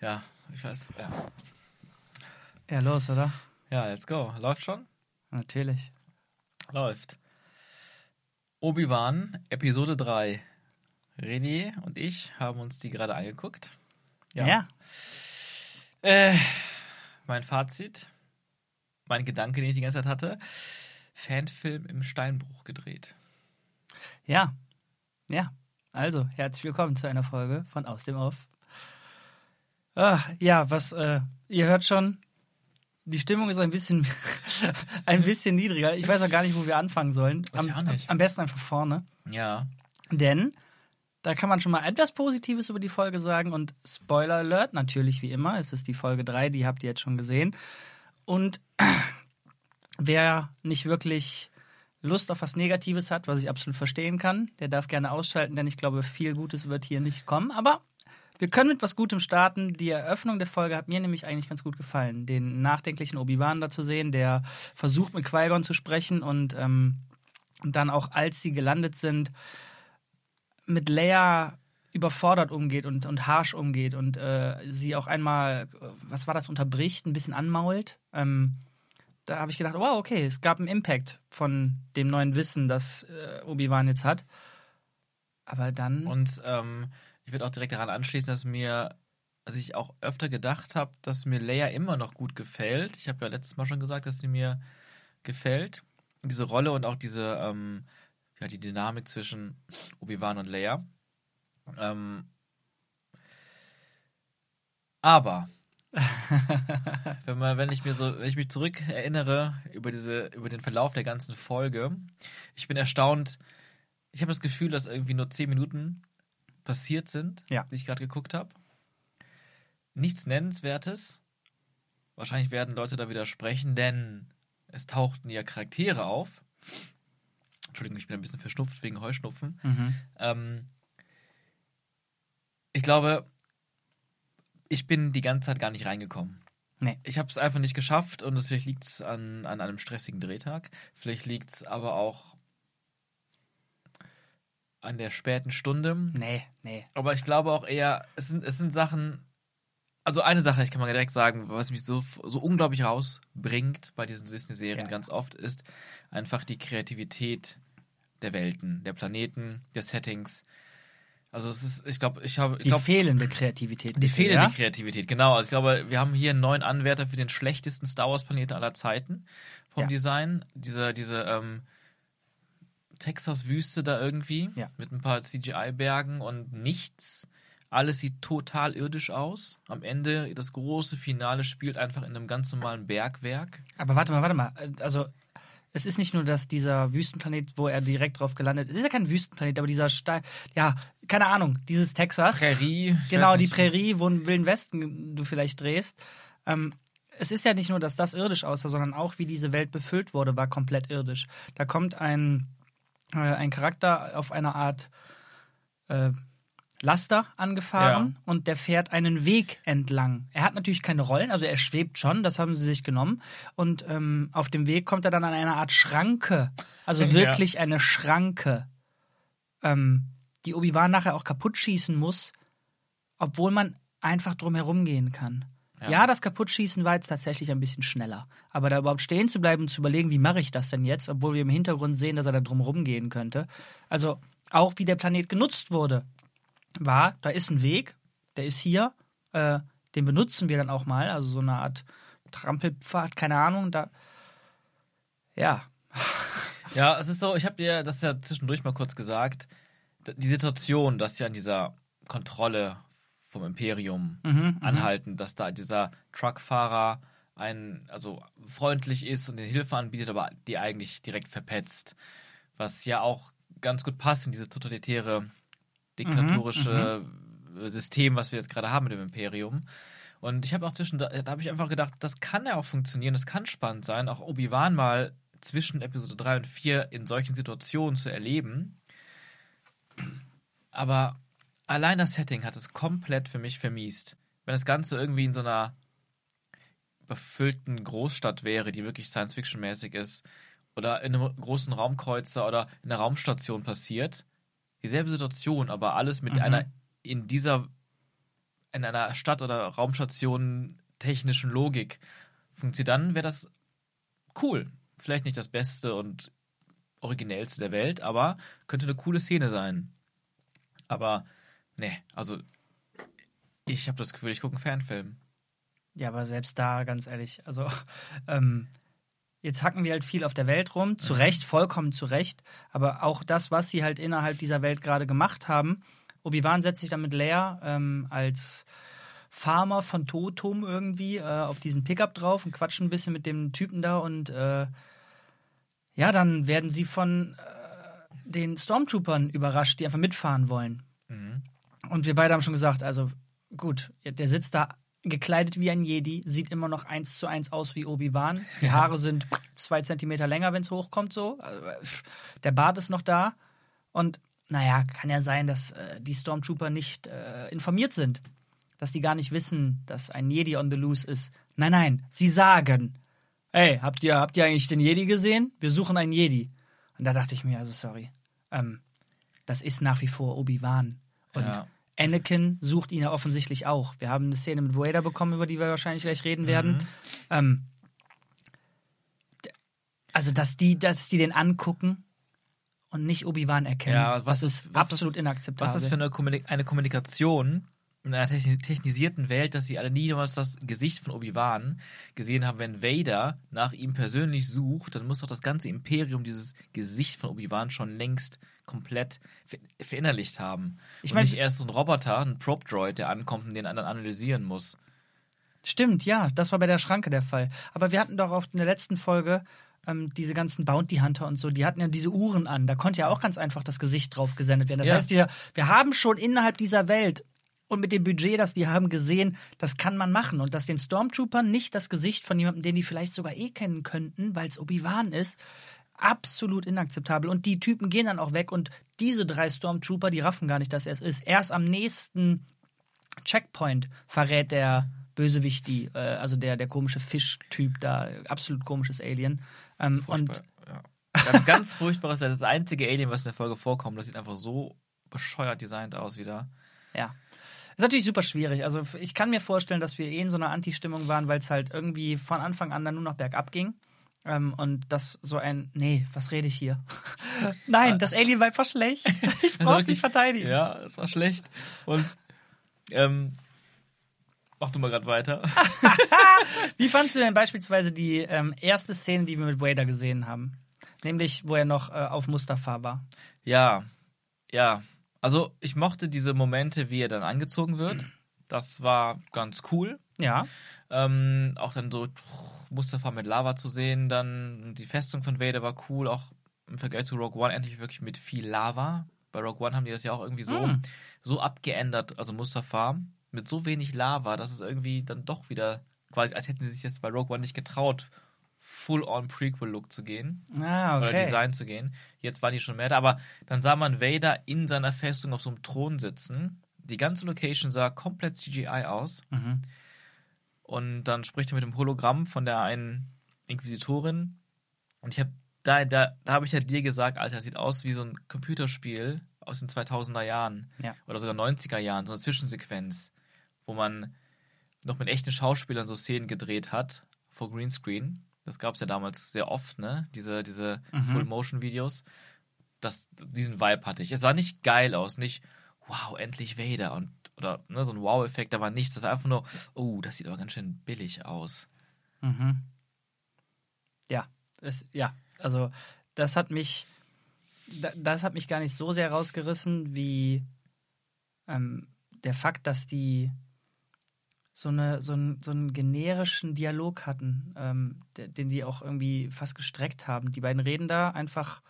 Ja, ich weiß. Ja. Ja, los, oder? ja, let's go. Läuft schon? Natürlich. Läuft. Obi-Wan, Episode 3. René und ich haben uns die gerade angeguckt. Ja. Äh, mein Fazit, mein Gedanke, den ich die ganze Zeit hatte: Fanfilm im Steinbruch gedreht. Ja. Ja. Also, herzlich willkommen zu einer Folge von Aus dem Off. Ah, ja, was, äh, ihr hört schon, die Stimmung ist ein bisschen, ein bisschen niedriger. Ich weiß auch gar nicht, wo wir anfangen sollen. Am, am besten einfach vorne. Ja. Denn da kann man schon mal etwas Positives über die Folge sagen und Spoiler Alert, natürlich wie immer, es ist die Folge 3, die habt ihr jetzt schon gesehen. Und wer nicht wirklich Lust auf was Negatives hat, was ich absolut verstehen kann, der darf gerne ausschalten, denn ich glaube, viel Gutes wird hier nicht kommen. Aber wir können mit was Gutem starten. Die Eröffnung der Folge hat mir nämlich eigentlich ganz gut gefallen. Den nachdenklichen Obi-Wan da zu sehen, der versucht mit Qui-Gon zu sprechen und ähm, dann auch, als sie gelandet sind, mit Leia überfordert umgeht und, und harsh umgeht und äh, sie auch einmal, was war das, unterbricht, ein bisschen anmault. Ähm, da habe ich gedacht, wow, okay, es gab einen Impact von dem neuen Wissen, das äh, Obi-Wan jetzt hat. Aber dann. Und ähm, ich würde auch direkt daran anschließen, dass mir, also ich auch öfter gedacht habe, dass mir Leia immer noch gut gefällt. Ich habe ja letztes Mal schon gesagt, dass sie mir gefällt. Diese Rolle und auch diese, ähm, ja, die Dynamik zwischen Obi-Wan und Leia. Ähm, aber wenn, man, wenn ich mir so, wenn ich mich zurück erinnere über diese, über den Verlauf der ganzen Folge, ich bin erstaunt. Ich habe das Gefühl, dass irgendwie nur zehn Minuten passiert sind, Ja. die ich gerade geguckt habe. Nichts Nennenswertes. Wahrscheinlich werden Leute da widersprechen, denn es tauchten ja Charaktere auf. Entschuldigung, ich bin ein bisschen verschnupft wegen Heuschnupfen. Mhm. Ähm, ich glaube, ich bin die ganze Zeit gar nicht reingekommen. Nee. Ich habe es einfach nicht geschafft und vielleicht liegt es an, an einem stressigen Drehtag. Vielleicht liegt es aber auch an der späten Stunde. Nee, nee. Aber ich glaube auch eher, es sind, es sind Sachen. Also eine Sache, ich kann mal direkt sagen, was mich so, so unglaublich rausbringt bei diesen Disney-Serien Ja. ganz oft, ist einfach die Kreativität der Welten, der Planeten, der Settings. Also es ist, ich glaube, ich habe, Die glaube, fehlende Kreativität. die fehlende ja? Kreativität, genau. Also ich glaube, wir haben hier einen neuen Anwärter für den schlechtesten Star Wars Planeten aller Zeiten vom Ja. Design. Diese, diese ähm, Texas-Wüste da irgendwie Ja. mit ein paar CGI-Bergen und nichts. Alles sieht total irdisch aus. Am Ende, das große Finale spielt einfach in einem ganz normalen Bergwerk. Aber warte mal, warte mal. Also, es ist nicht nur, dass dieser Wüstenplanet, wo er direkt drauf gelandet ist, ist ja kein Wüstenplanet, aber dieser Stein, ja, keine Ahnung, dieses Texas. Prärie. Genau, die. Prärie, wo ein Wilden Westen du vielleicht drehst. Ähm, es ist ja nicht nur, dass das irdisch aussah, sondern auch, wie diese Welt befüllt wurde, war komplett irdisch. Da kommt ein, äh, ein Charakter auf einer Art äh, Laster angefahren und der fährt einen Weg entlang. Er hat natürlich keine Rollen, also er schwebt schon, das haben sie sich genommen. Und ähm, auf dem Weg kommt er dann an eine Art Schranke. Also Ja. wirklich eine Schranke. Ähm, die Obi-Wan nachher auch kaputt schießen muss, obwohl man einfach drum herum gehen kann. Ja. Ja. das Kaputtschießen war jetzt tatsächlich ein bisschen schneller. Aber da überhaupt stehen zu bleiben und zu überlegen, wie mache ich das denn jetzt, obwohl wir im Hintergrund sehen, dass er da drum rumgehen könnte. Also auch wie der Planet genutzt wurde, war, da ist ein Weg, der ist hier, äh, den benutzen wir dann auch mal, also so eine Art Trampelpfad, keine Ahnung, da. Ja, Ja, es ist so, ich habe dir das ja zwischendurch mal kurz gesagt. Die Situation, dass sie an dieser Kontrolle vom Imperium Mhm, anhalten, dass da dieser Truckfahrer ein, also freundlich ist und den Hilfe anbietet, aber die eigentlich direkt verpetzt. Was ja auch ganz gut passt in dieses totalitäre, diktatorische System, was wir jetzt gerade haben mit dem Imperium. Und ich habe auch zwischen, da, da habe ich einfach gedacht, das kann ja auch funktionieren, das kann spannend sein, auch Obi-Wan mal zwischen Episode 3 und 4 in solchen Situationen zu erleben. Aber allein das Setting hat es komplett für mich vermiest. Wenn das Ganze irgendwie in so einer überfüllten Großstadt wäre, die wirklich Science-Fiction-mäßig ist, oder in einem großen Raumkreuzer oder in einer Raumstation passiert, dieselbe Situation, aber alles mit Mhm. einer in dieser in einer Stadt oder Raumstation technischen Logik funktioniert, dann wäre das cool. Vielleicht nicht das Beste und originellste der Welt, aber könnte eine coole Szene sein. Aber, ne, also ich habe das Gefühl, ich gucke einen Fanfilm. Ja, aber selbst da, ganz ehrlich, also ähm, jetzt hacken wir halt viel auf der Welt rum, zu Mhm. Recht, vollkommen zu Recht, aber auch das, was sie halt innerhalb dieser Welt gerade gemacht haben, Obi-Wan setzt sich dann mit Leia ähm, als Farmer von Totum irgendwie äh, auf diesen Pickup drauf und quatscht ein bisschen mit dem Typen da und äh, ja, dann werden sie von äh, den Stormtroopern überrascht, die einfach mitfahren wollen. Mhm. Und wir beide haben schon gesagt, also gut, der sitzt da gekleidet wie ein Jedi, sieht immer noch eins zu eins aus wie Obi-Wan. Die Haare sind zwei Zentimeter länger, wenn es hochkommt, so. Pff, Der Bart ist noch da. Und naja, kann ja sein, dass äh, die Stormtrooper nicht äh, informiert sind. Dass die gar nicht wissen, dass ein Jedi on the loose ist. Nein, nein, sie sagen, ey, habt ihr, habt ihr eigentlich den Jedi gesehen? Wir suchen einen Jedi. Und da dachte ich mir, also sorry, ähm, das ist nach wie vor Obi-Wan. Und Ja. Anakin sucht ihn ja offensichtlich auch. Wir haben eine Szene mit Vader bekommen, über die wir wahrscheinlich gleich reden werden. Ähm, d- also, dass die, dass die den angucken und nicht Obi-Wan erkennen, Ja, was das ist- ist was absolut ist- inakzeptabel. Was ist das für eine, Kommunik eine Kommunikation einer techni- technisierten Welt, dass sie alle niemals das Gesicht von Obi-Wan gesehen haben? Wenn Vader nach ihm persönlich sucht, dann muss doch das ganze Imperium dieses Gesicht von Obi-Wan schon längst komplett ver verinnerlicht haben. Ich und mein- nicht erst so ein Roboter, ein Probe-Droid, der ankommt und den anderen analysieren muss. Stimmt, ja, das war bei der Schranke der Fall. Aber wir hatten doch auf in der letzten Folge ähm, diese ganzen Bounty Hunter und so, die hatten ja diese Uhren an. Da konnte ja auch ganz einfach das Gesicht drauf gesendet werden. Das Ja. heißt, wir, wir haben schon innerhalb dieser Welt und mit dem Budget, das die haben, gesehen, das kann man machen. Und dass den Stormtroopern nicht das Gesicht von jemandem, den die vielleicht sogar eh kennen könnten, weil es Obi-Wan ist, absolut inakzeptabel. Und die Typen gehen dann auch weg und diese drei Stormtrooper, die raffen gar nicht, dass er es ist. Erst am nächsten Checkpoint verrät der Bösewicht die, äh, also der, der komische Fischtyp da, absolut komisches Alien. Ähm, und Furchtbar, ja. Ganz, ganz furchtbares, das ist das einzige Alien, was in der Folge vorkommt. Das sieht einfach so bescheuert designt aus wieder. ja. Ist natürlich super schwierig. Also ich kann mir vorstellen, dass wir eh in so einer Anti-Stimmung waren, weil es halt irgendwie von Anfang an dann nur noch bergab ging. Ähm, und das so ein, nee, was rede ich hier? Nein, das Alien war einfach schlecht. Ich war brauch's nicht verteidigen. Ja, es war schlecht. Und ähm, mach du mal gerade weiter. Wie fandst du denn beispielsweise die ähm, erste Szene, die wir mit Vader gesehen haben? Nämlich, wo er noch äh, auf Mustafa war. Ja, ja. Also ich mochte diese Momente, wie er dann angezogen wird. Das war ganz cool. Ja. Ähm, auch dann so Mustafa mit Lava zu sehen, dann die Festung von Vader war cool, auch im Vergleich zu Rogue One endlich wirklich mit viel Lava. Bei Rogue One haben die das ja auch irgendwie so, Mm. so abgeändert, also Mustafa, mit so wenig Lava, dass es irgendwie dann doch wieder quasi, als hätten sie sich jetzt bei Rogue One nicht getraut, full-on Prequel-Look zu gehen Ah, oder okay. Design zu gehen. Jetzt waren die schon mehr da, aber dann sah man Vader in seiner Festung auf so einem Thron sitzen. Die ganze Location sah komplett CGI aus. Mhm. Und dann spricht er mit dem Hologramm von der einen Inquisitorin. Und ich habe da, da, da habe ich ja dir gesagt, Alter, das sieht aus wie so ein Computerspiel aus den 2000er Jahren Ja. oder sogar 90er Jahren, so eine Zwischensequenz, wo man noch mit echten Schauspielern so Szenen gedreht hat vor Greenscreen. Das gab es ja damals sehr oft, ne? Diese, diese Mhm. Full-Motion-Videos. Das, diesen Vibe hatte ich. Es sah nicht geil aus, nicht wow, endlich Vader und oder ne, so ein Wow-Effekt, da war nichts. Das war einfach nur, oh, das sieht aber ganz schön billig aus. Mhm. Ja, es, ja, also das hat mich, da- das hat mich gar nicht so sehr rausgerissen wie ähm, der Fakt, dass die so, eine, so, einen, so einen generischen Dialog hatten, ähm, den die auch irgendwie fast gestreckt haben. Die beiden reden da einfach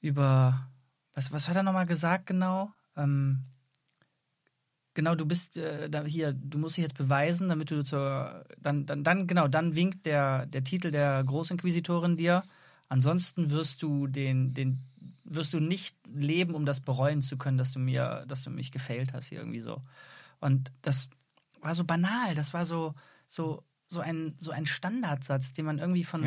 über, was, was hat er nochmal gesagt genau? Ähm, genau, du bist äh, da hier, du musst dich jetzt beweisen, damit du zur, dann, dann, dann, genau, dann winkt der, der Titel der Großinquisitorin dir. Ansonsten wirst du den, den, wirst du nicht leben, um das bereuen zu können, dass du mir, dass du mich gefailt hast, hier irgendwie so. Und das war so banal, das war so, so, so ein, so ein Standardsatz, den man irgendwie von,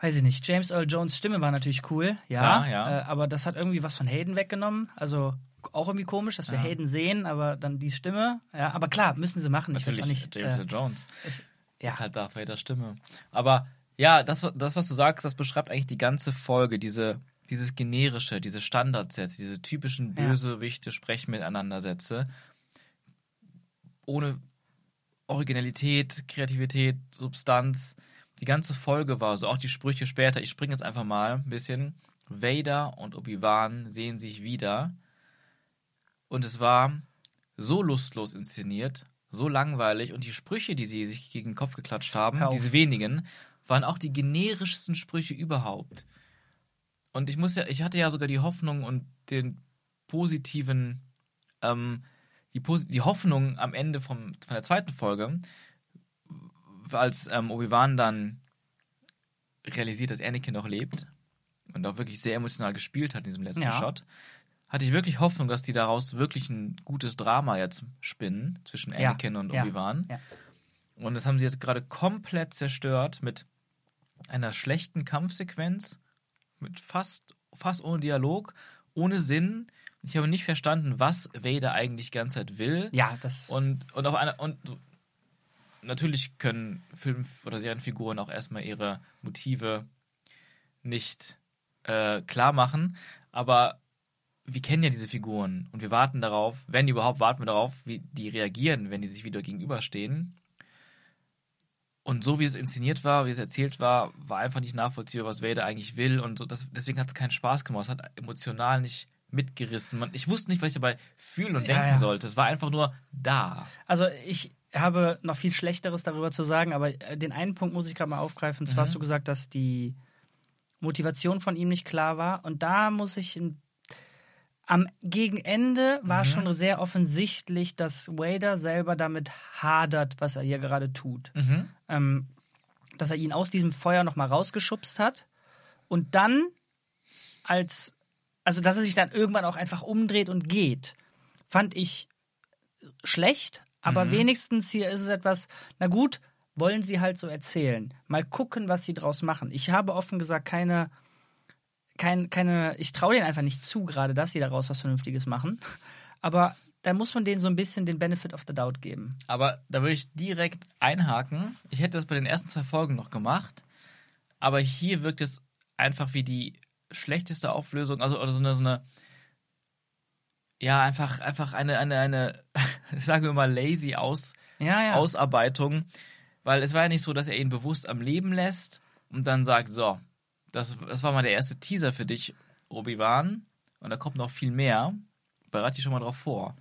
weiß ich nicht, James Earl Jones Stimme war natürlich cool, ja, Klar, ja. Äh, aber das hat irgendwie was von Hayden weggenommen. Also auch irgendwie komisch, dass wir Ja. Hayden sehen, aber dann die Stimme. Ja, aber klar, müssen sie machen. Ich weiß auch Natürlich, nicht. James äh, Earl Jones. es, ja. Ist halt Darth Vader Stimme. Aber ja, das, das, was du sagst, das beschreibt eigentlich die ganze Folge, diese, dieses generische, diese Standardsätze, diese typischen Ja. Bösewichte sprechen miteinander Sätze. Ohne Originalität, Kreativität, Substanz. Die ganze Folge war so, auch die Sprüche später. Ich springe jetzt einfach mal ein bisschen. Vader und Obi-Wan sehen sich wieder. Und es war so lustlos inszeniert, so langweilig. Und die Sprüche, die sie sich gegen den Kopf geklatscht haben, diese wenigen, waren auch die generischsten Sprüche überhaupt. Und ich muss ja, ich hatte ja sogar die Hoffnung und den positiven, ähm, die, die Hoffnung am Ende vom, von der zweiten Folge, als ähm, Obi-Wan dann realisiert, dass Anakin noch lebt und auch wirklich sehr emotional gespielt hat in diesem letzten Ja. Shot, hatte ich wirklich Hoffnung, dass die daraus wirklich ein gutes Drama jetzt spinnen zwischen Ja, Anakin und ja, Obi-Wan. ja. Und das haben sie jetzt gerade komplett zerstört mit einer schlechten Kampfsequenz, mit fast, fast ohne Dialog, ohne Sinn. Ich habe nicht verstanden, was Vader eigentlich die ganze Zeit will. Ja, das. Und, und auf eine, und natürlich können Film- oder Serienfiguren auch erstmal ihre Motive nicht äh, klar machen, aber wir kennen ja diese Figuren und wir warten darauf, wenn überhaupt, warten wir darauf, wie die reagieren, wenn die sich wieder gegenüberstehen. Und so wie es inszeniert war, wie es erzählt war, war einfach nicht nachvollziehbar, was Vader eigentlich will. Und so, das, deswegen hat es keinen Spaß gemacht. Es hat emotional nicht mitgerissen. Ich wusste nicht, was ich dabei fühlen und Ja, denken ja. sollte. Es war einfach nur da. Also ich habe noch viel Schlechteres darüber zu sagen, aber äh, den einen Punkt muss ich gerade mal aufgreifen. Zwar Mhm. hast du gesagt, dass die Motivation von ihm nicht klar war. Und da muss ich am Gegenende war Mhm. schon sehr offensichtlich, dass Wader selber damit hadert, was er hier gerade tut. Mhm. Ähm, dass er ihn aus diesem Feuer nochmal rausgeschubst hat und dann als, also dass er sich dann irgendwann auch einfach umdreht und geht, fand ich schlecht, aber wenigstens hier ist es etwas, na gut, wollen sie halt so erzählen. Mal gucken, was sie draus machen. Ich habe offen gesagt keine, kein, keine, ich traue denen einfach nicht zu, gerade dass sie daraus was Vernünftiges machen. Aber da muss man denen so ein bisschen den Benefit of the doubt geben. Aber da würde ich direkt einhaken. Ich hätte das bei den ersten zwei Folgen noch gemacht. Aber hier wirkt es einfach wie die schlechteste Auflösung, also oder so eine, so eine ja, einfach, einfach eine, eine, eine, sagen wir mal, lazy Aus, Ja, ja. Ausarbeitung. Weil es war ja nicht so, dass er ihn bewusst am Leben lässt und dann sagt, so, das, das war mal der erste Teaser für dich, Obi-Wan. Und da kommt noch viel mehr. Bereite dich schon mal drauf vor.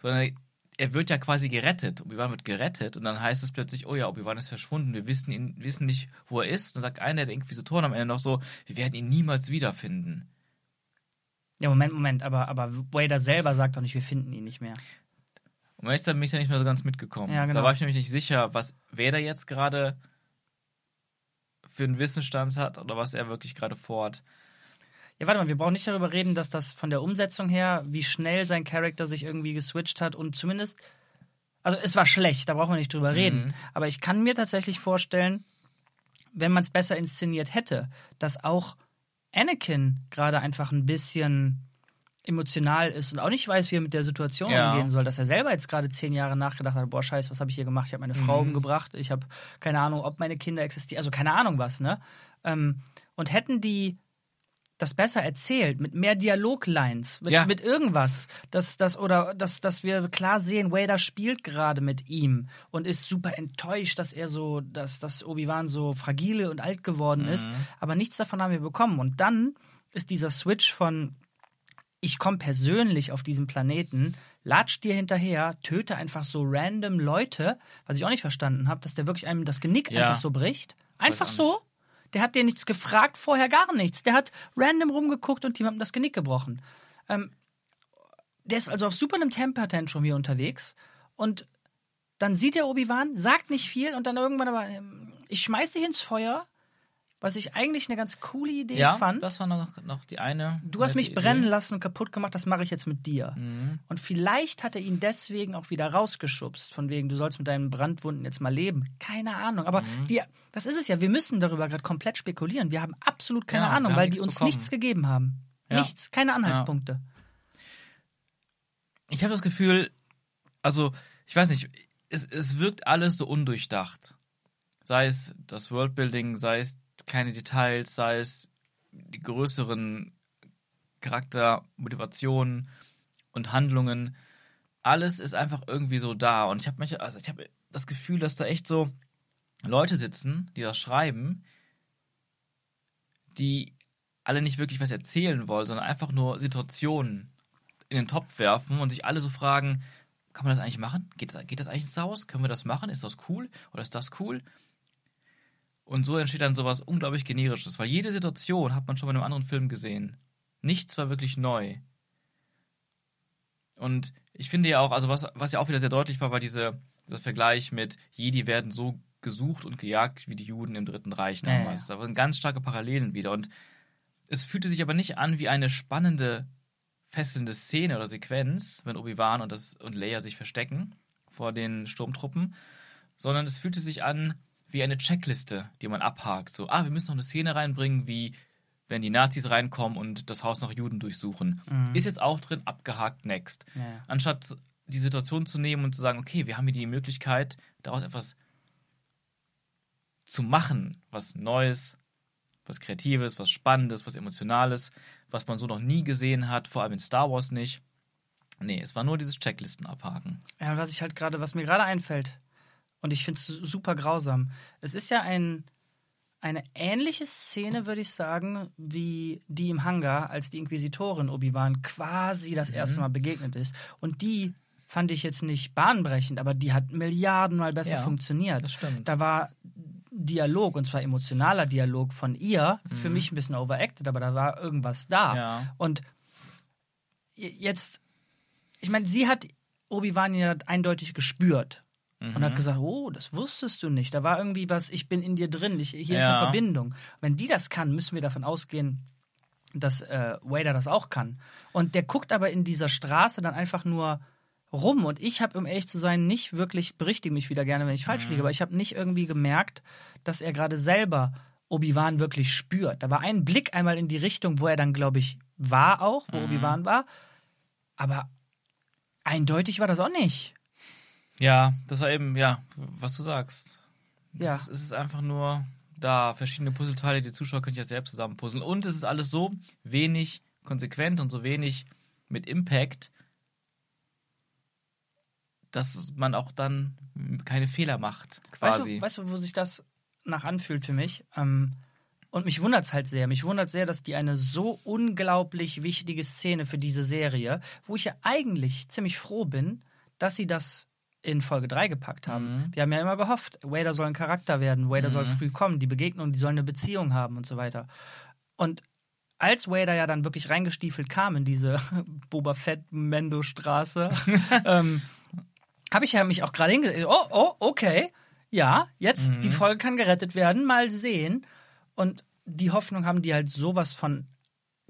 Sondern er wird ja quasi gerettet. Obi-Wan wird gerettet und dann heißt es plötzlich, oh ja, Obi-Wan ist verschwunden. Wir wissen, ihn, wissen nicht, wo er ist. Und dann sagt einer der Inquisitoren am Ende noch so, wir werden ihn niemals wiederfinden. Ja, Moment, Moment, aber, aber Wader selber sagt doch nicht, wir finden ihn nicht mehr. Und jetzt bin ich ja nicht mehr so ganz mitgekommen. Ja, genau. Da war ich nämlich nicht sicher, was da jetzt gerade für einen Wissensstand hat oder was er wirklich gerade vorhat. Ja, warte mal, wir brauchen nicht darüber reden, dass das von der Umsetzung her, wie schnell sein Charakter sich irgendwie geswitcht hat und zumindest, also es war schlecht, da brauchen wir nicht drüber reden. Aber ich kann mir tatsächlich vorstellen, wenn man es besser inszeniert hätte, dass auch Anakin gerade einfach ein bisschen emotional ist und auch nicht weiß, wie er mit der Situation Ja. umgehen soll, dass er selber jetzt gerade zehn Jahre nachgedacht hat, boah, scheiße, was habe ich hier gemacht? Ich habe meine Frau Mhm. umgebracht, ich habe keine Ahnung, ob meine Kinder existieren, also keine Ahnung was, ne? Ähm, und hätten die das besser erzählt, mit mehr Dialoglines, mit, Ja. mit irgendwas, dass, dass, oder dass, dass wir klar sehen, Wader spielt gerade mit ihm und ist super enttäuscht, dass er so, dass, dass Obi-Wan so fragile und alt geworden Mhm. ist, aber nichts davon haben wir bekommen. Und dann ist dieser Switch von ich komme persönlich auf diesen Planeten, latsch dir hinterher, töte einfach so random Leute, was ich auch nicht verstanden habe, dass der wirklich einem das Genick Ja. einfach so bricht. Einfach so. Der hat dir nichts gefragt, vorher gar nichts. Der hat random rumgeguckt und jemandem das Genick gebrochen. Ähm, der ist also auf super einem Temper-Tantrum hier unterwegs und dann sieht er Obi-Wan, sagt nicht viel und dann irgendwann aber, ähm, ich schmeiß dich ins Feuer, was ich eigentlich eine ganz coole Idee Ja, fand. das war noch, noch die eine. Du hast mich nette brennen Idee. lassen und kaputt gemacht, das mache ich jetzt mit dir. Mhm. Und vielleicht hat er ihn deswegen auch wieder rausgeschubst, von wegen, du sollst mit deinen Brandwunden jetzt mal leben. Keine Ahnung. Aber Mhm. die, das ist es ja, wir müssen darüber gerade komplett spekulieren. Wir haben absolut keine Ja, wir Ahnung, weil die uns bekommen. nichts gegeben haben. Ja. Nichts, keine Anhaltspunkte. ich habe das Gefühl, also, ich weiß nicht, es, es wirkt alles so undurchdacht. Sei es das Worldbuilding, sei es kleine Details, sei es die größeren Charaktermotivationen und Handlungen. Alles ist einfach irgendwie so da. Und ich habe also ich das Gefühl, dass da echt so Leute sitzen, die das schreiben, die alle nicht wirklich was erzählen wollen, sondern einfach nur Situationen in den Topf werfen und sich alle so fragen, kann man das eigentlich machen? Geht das, geht das eigentlich ins Haus? Können wir das machen? Ist das cool? Oder ist das cool? Und so entsteht dann sowas unglaublich generisches, weil jede Situation hat man schon bei einem anderen Film gesehen. Nichts war wirklich neu. Und ich finde ja auch, also was, was ja auch wieder sehr deutlich war, war diese, dieser Vergleich mit Jedi werden so gesucht und gejagt wie die Juden im Dritten Reich damals. Ja, ja. Da waren ganz starke Parallelen wieder. Und es fühlte sich aber nicht an wie eine spannende, fesselnde Szene oder Sequenz, wenn Obi-Wan und, und Leia sich verstecken vor den Sturmtruppen, sondern es fühlte sich an wie eine Checkliste, die man abhakt. So, ah, wir müssen noch eine Szene reinbringen, wie wenn die Nazis reinkommen und das Haus nach Juden durchsuchen. Mhm. Ist jetzt auch drin, abgehakt, next. Ja. Anstatt die Situation zu nehmen und zu sagen, okay, wir haben hier die Möglichkeit, daraus etwas zu machen, was Neues, was Kreatives, was Spannendes, was Emotionales, was man so noch nie gesehen hat, vor allem in Star Wars nicht. Nee, es war nur dieses Checklisten abhaken. Ja, was ich halt gerade, was mir gerade einfällt, und ich finde es super grausam. Es ist ja ein, eine ähnliche Szene, würde ich sagen, wie die im Hangar, als die Inquisitorin Obi-Wan quasi das mhm. erste Mal begegnet ist. Und die fand ich jetzt nicht bahnbrechend, aber die hat Milliardenmal besser ja, funktioniert. Das stimmt. Da war Dialog, und zwar emotionaler Dialog von ihr, mhm. für mich ein bisschen overacted, aber da war irgendwas da. Ja. Und jetzt, ich meine, sie hat Obi-Wan ja eindeutig gespürt mhm. und hat mhm. gesagt, oh, das wusstest du nicht. Da war irgendwie was, ich bin in dir drin, ich, hier ja. ist eine Verbindung. Wenn die das kann, müssen wir davon ausgehen, dass äh, Wader das auch kann. Und der guckt aber in dieser Straße dann einfach nur rum. Und ich habe, um ehrlich zu sein, nicht wirklich, berichtige mich wieder gerne, wenn ich falsch mhm. liege, aber ich habe nicht irgendwie gemerkt, dass er gerade selber Obi-Wan wirklich spürt. Da war ein Blick einmal in die Richtung, wo er dann, glaube ich, war auch, wo mhm. Obi-Wan war. Aber eindeutig war das auch nicht. Ja, das war eben, ja, was du sagst. Ja. Es, ist einfach nur da, verschiedene Puzzleteile, die Zuschauer können ja selbst zusammen puzzeln. Und es ist alles so wenig konsequent und so wenig mit Impact, dass man auch dann keine Fehler macht, quasi. Weißt du, weißt du wo sich das nach anfühlt für mich? Ähm, und mich wundert es halt sehr. Mich wundert sehr, dass die eine so unglaublich wichtige Szene für diese Serie, wo ich ja eigentlich ziemlich froh bin, dass sie das in Folge 3 gepackt haben. Mhm. Wir haben ja immer gehofft, Wader soll ein Charakter werden, Wader mhm. soll früh kommen, die Begegnung, die sollen eine Beziehung haben und so weiter. Und als Wader ja dann wirklich reingestiefelt kam in diese Boba Fett-Mendo-Straße, ähm, habe ich ja mich auch gerade hingesetzt. Oh, oh, okay. Ja, jetzt mhm. die Folge kann gerettet werden, mal sehen. Und die Hoffnung haben die halt sowas von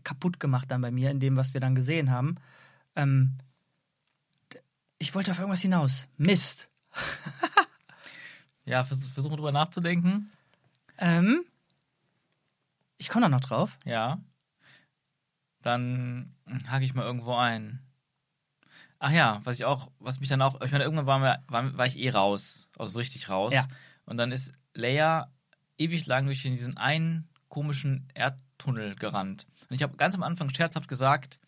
kaputt gemacht dann bei mir, in dem, was wir dann gesehen haben. Ähm, ich wollte auf irgendwas hinaus. Mist. ja, vers versuchen drüber nachzudenken. Ähm, ich komme da noch drauf. Ja. Dann hake ich mal irgendwo ein. Ach ja, was ich auch, was mich dann auch, ich meine, irgendwann war, wir, war, war ich eh raus, also richtig raus. Ja. Und dann ist Leia ewig lang durch diesen einen komischen Erdtunnel gerannt. Und ich habe ganz am Anfang scherzhaft gesagt,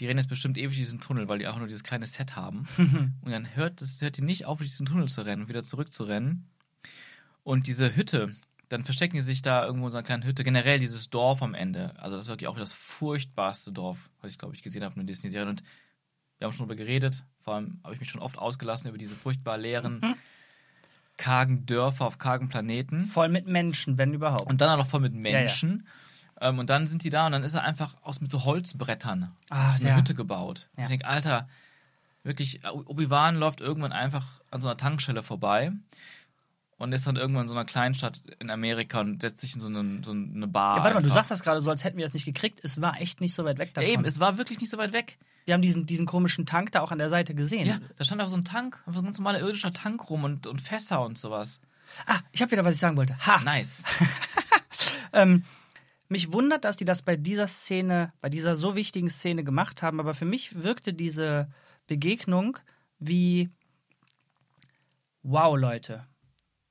die rennen jetzt bestimmt ewig diesen Tunnel, weil die auch nur dieses kleine Set haben. und dann hört, das, hört die nicht auf, durch diesen Tunnel zu rennen und wieder zurückzurennen. Und diese Hütte, dann verstecken die sich da irgendwo in so einer kleinen Hütte. Generell dieses Dorf am Ende. Also das ist wirklich auch das furchtbarste Dorf, was ich, glaube ich, gesehen habe in der Disney-Serie. Und wir haben schon darüber geredet. Vor allem habe ich mich schon oft ausgelassen über diese furchtbar leeren, mhm. kargen Dörfer auf kargen Planeten. Voll mit Menschen, wenn überhaupt. Und dann auch noch voll mit Menschen. Ja, ja. Ähm, und dann sind die da und dann ist er einfach aus mit so Holzbrettern ah, so eine ja. Hütte gebaut. Ja. Ich denke, Alter, wirklich, Obi-Wan läuft irgendwann einfach an so einer Tankstelle vorbei und ist dann irgendwann in so einer Kleinstadt in Amerika und setzt sich in so eine, so eine Bar. Ja, warte mal, du sagst das gerade so, als hätten wir das nicht gekriegt. Es war echt nicht so weit weg davon. Ja, eben, es war wirklich nicht so weit weg. Wir haben diesen, diesen komischen Tank da auch an der Seite gesehen. Ja, da stand auch so ein Tank, so ein ganz normaler irdischer Tank rum und, und Fässer und sowas. Ah, ich habe wieder, was ich sagen wollte. Ha! Nice. ähm, mich wundert, dass die das bei dieser Szene, bei dieser so wichtigen Szene gemacht haben, aber für mich wirkte diese Begegnung wie, wow Leute,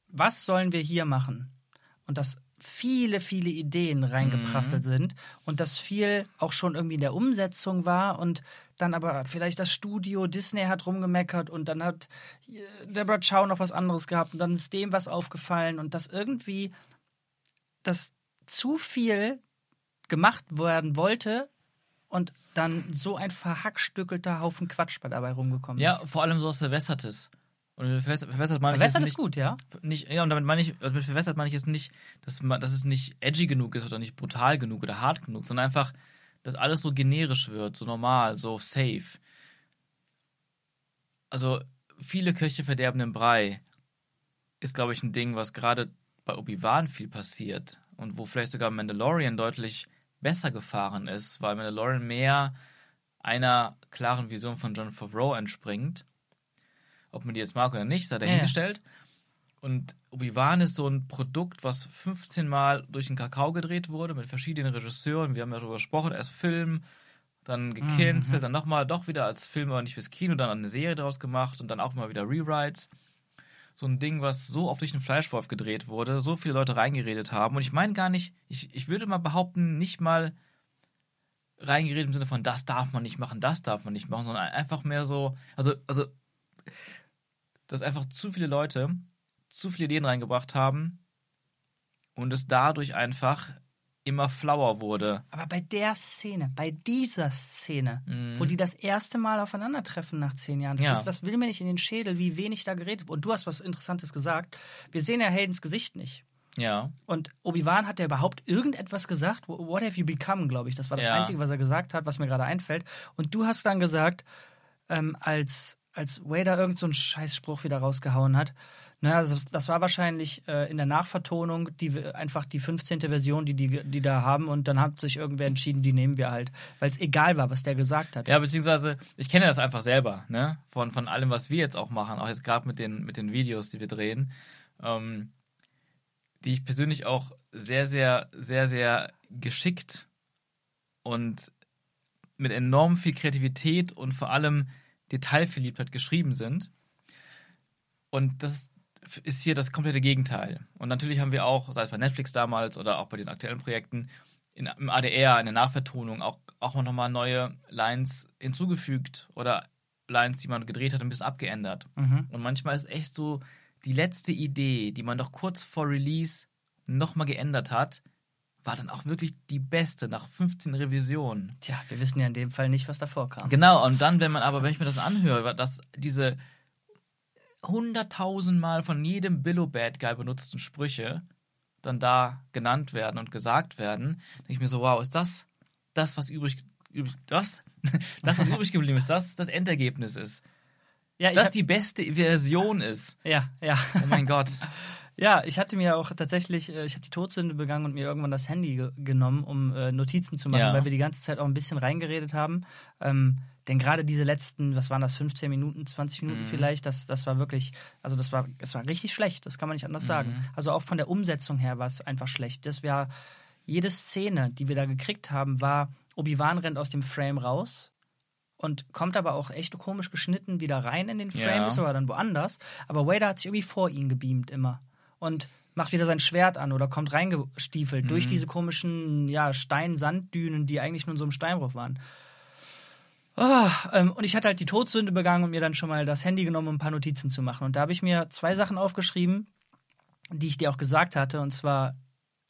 was sollen wir hier machen? Und dass viele, viele Ideen reingeprasselt Mhm. sind und dass viel auch schon irgendwie in der Umsetzung war und dann aber vielleicht das Studio Disney hat rumgemeckert und dann hat äh, Deborah Chow noch was anderes gehabt und dann ist dem was aufgefallen und dass irgendwie das zu viel gemacht werden wollte und dann so ein verhackstückelter Haufen Quatsch bei dabei rumgekommen Ja, ist. vor allem so was Verwässertes. Und verwässert, verwässert meine Verwässert ich ist jetzt gut, ja? nicht, nicht. Ja, und damit meine ich, also mit verwässert meine ich jetzt nicht, dass, man, dass es nicht edgy genug ist oder nicht brutal genug oder hart genug, sondern einfach, dass alles so generisch wird, so normal, so safe. Also, viele Köche verderben den Brei ist, glaube ich, ein Ding, was gerade bei Obi-Wan viel passiert und wo vielleicht sogar Mandalorian deutlich besser gefahren ist, weil Mandalorian mehr einer klaren Vision von John Favreau entspringt. Ob man die jetzt mag oder nicht, sei dahingestellt. Und Obi-Wan ist so ein Produkt, was 15 Mal durch den Kakao gedreht wurde mit verschiedenen Regisseuren. Wir haben ja darüber gesprochen, erst Film, dann gecancelt, dann nochmal doch wieder als Film, aber nicht fürs Kino, dann eine Serie daraus gemacht und dann auch mal wieder Rewrites. So ein Ding, was so oft durch den Fleischwolf gedreht wurde, so viele Leute reingeredet haben. Und ich meine gar nicht, ich, ich würde mal behaupten, nicht mal reingeredet im Sinne von, das darf man nicht machen, das darf man nicht machen, sondern einfach mehr so, also, also, dass einfach zu viele Leute zu viele Ideen reingebracht haben und es dadurch einfach immer flauer wurde. Aber bei der Szene, bei dieser Szene, Mhm. wo die das erste Mal aufeinandertreffen nach zehn Jahren, das, Ja. ist, das will mir nicht in den Schädel, wie wenig da geredet wurde. Und du hast was Interessantes gesagt. Wir sehen ja Haydens Gesicht nicht. Ja. Und Obi-Wan hat ja überhaupt irgendetwas gesagt? What have you become, glaube ich. Das war das Ja. Einzige, was er gesagt hat, was mir gerade einfällt. Und du hast dann gesagt, ähm, als, als Vader irgend so einen Scheißspruch wieder rausgehauen hat, naja, das, das war wahrscheinlich äh, in der Nachvertonung die, einfach die 15. Version, die, die die da haben. Und dann hat sich irgendwer entschieden, die nehmen wir halt. Weil es egal war, was der gesagt hat. Ja, beziehungsweise, ich kenne das einfach selber, ne? Von, von allem, was wir jetzt auch machen, auch jetzt gerade mit den, mit den Videos, die wir drehen, ähm, die ich persönlich auch sehr, sehr, sehr, sehr geschickt und mit enorm viel Kreativität und vor allem Detailverliebtheit geschrieben sind. Und das ist hier das komplette Gegenteil. Und natürlich haben wir auch, sei es bei Netflix damals oder auch bei den aktuellen Projekten, in, im ADR, in der Nachvertonung, auch, auch nochmal neue Lines hinzugefügt oder Lines, die man gedreht hat, ein bisschen abgeändert. Mhm. Und manchmal ist echt so die letzte Idee, die man doch kurz vor Release nochmal geändert hat, war dann auch wirklich die beste nach 15 Revisionen. Tja, wir wissen ja in dem Fall nicht, was davor kam. Genau, und dann, wenn man aber, wenn ich mir das anhöre, dass diese hunderttausendmal von jedem Billo Bad Guy benutzten Sprüche dann da genannt werden und gesagt werden, denke ich mir so, wow, ist das das, was übrig, übrig das, das, was übrig geblieben ist, das das Endergebnis ist. Ja, Das hab- die beste Version ist. ja, ja. Oh mein Gott. Ja, ich hatte mir auch tatsächlich, äh, ich habe die Todsünde begangen und mir irgendwann das Handy ge genommen, um äh, Notizen zu machen, Ja. weil wir die ganze Zeit auch ein bisschen reingeredet haben. Ähm, denn gerade diese letzten, was waren das, 15 Minuten, 20 Minuten Mhm. vielleicht, das, das war wirklich, also das war, es war richtig schlecht, das kann man nicht anders Mhm. sagen. Also auch von der Umsetzung her war es einfach schlecht. Das war, jede Szene, die wir da gekriegt haben, war, Obi-Wan rennt aus dem Frame raus, und kommt aber auch echt komisch geschnitten wieder rein in den Frame, Ja. ist aber dann woanders. Aber Vader hat sich irgendwie vor ihn gebeamt immer und macht wieder sein Schwert an oder kommt reingestiefelt Mhm. durch diese komischen ja, Stein-Sanddünen, die eigentlich nur in so einem Steinbruch waren. Ah, ähm, und ich hatte halt die Todsünde begangen und mir dann schon mal das Handy genommen, um ein paar Notizen zu machen. Und da habe ich mir zwei Sachen aufgeschrieben, die ich dir auch gesagt hatte. Und zwar,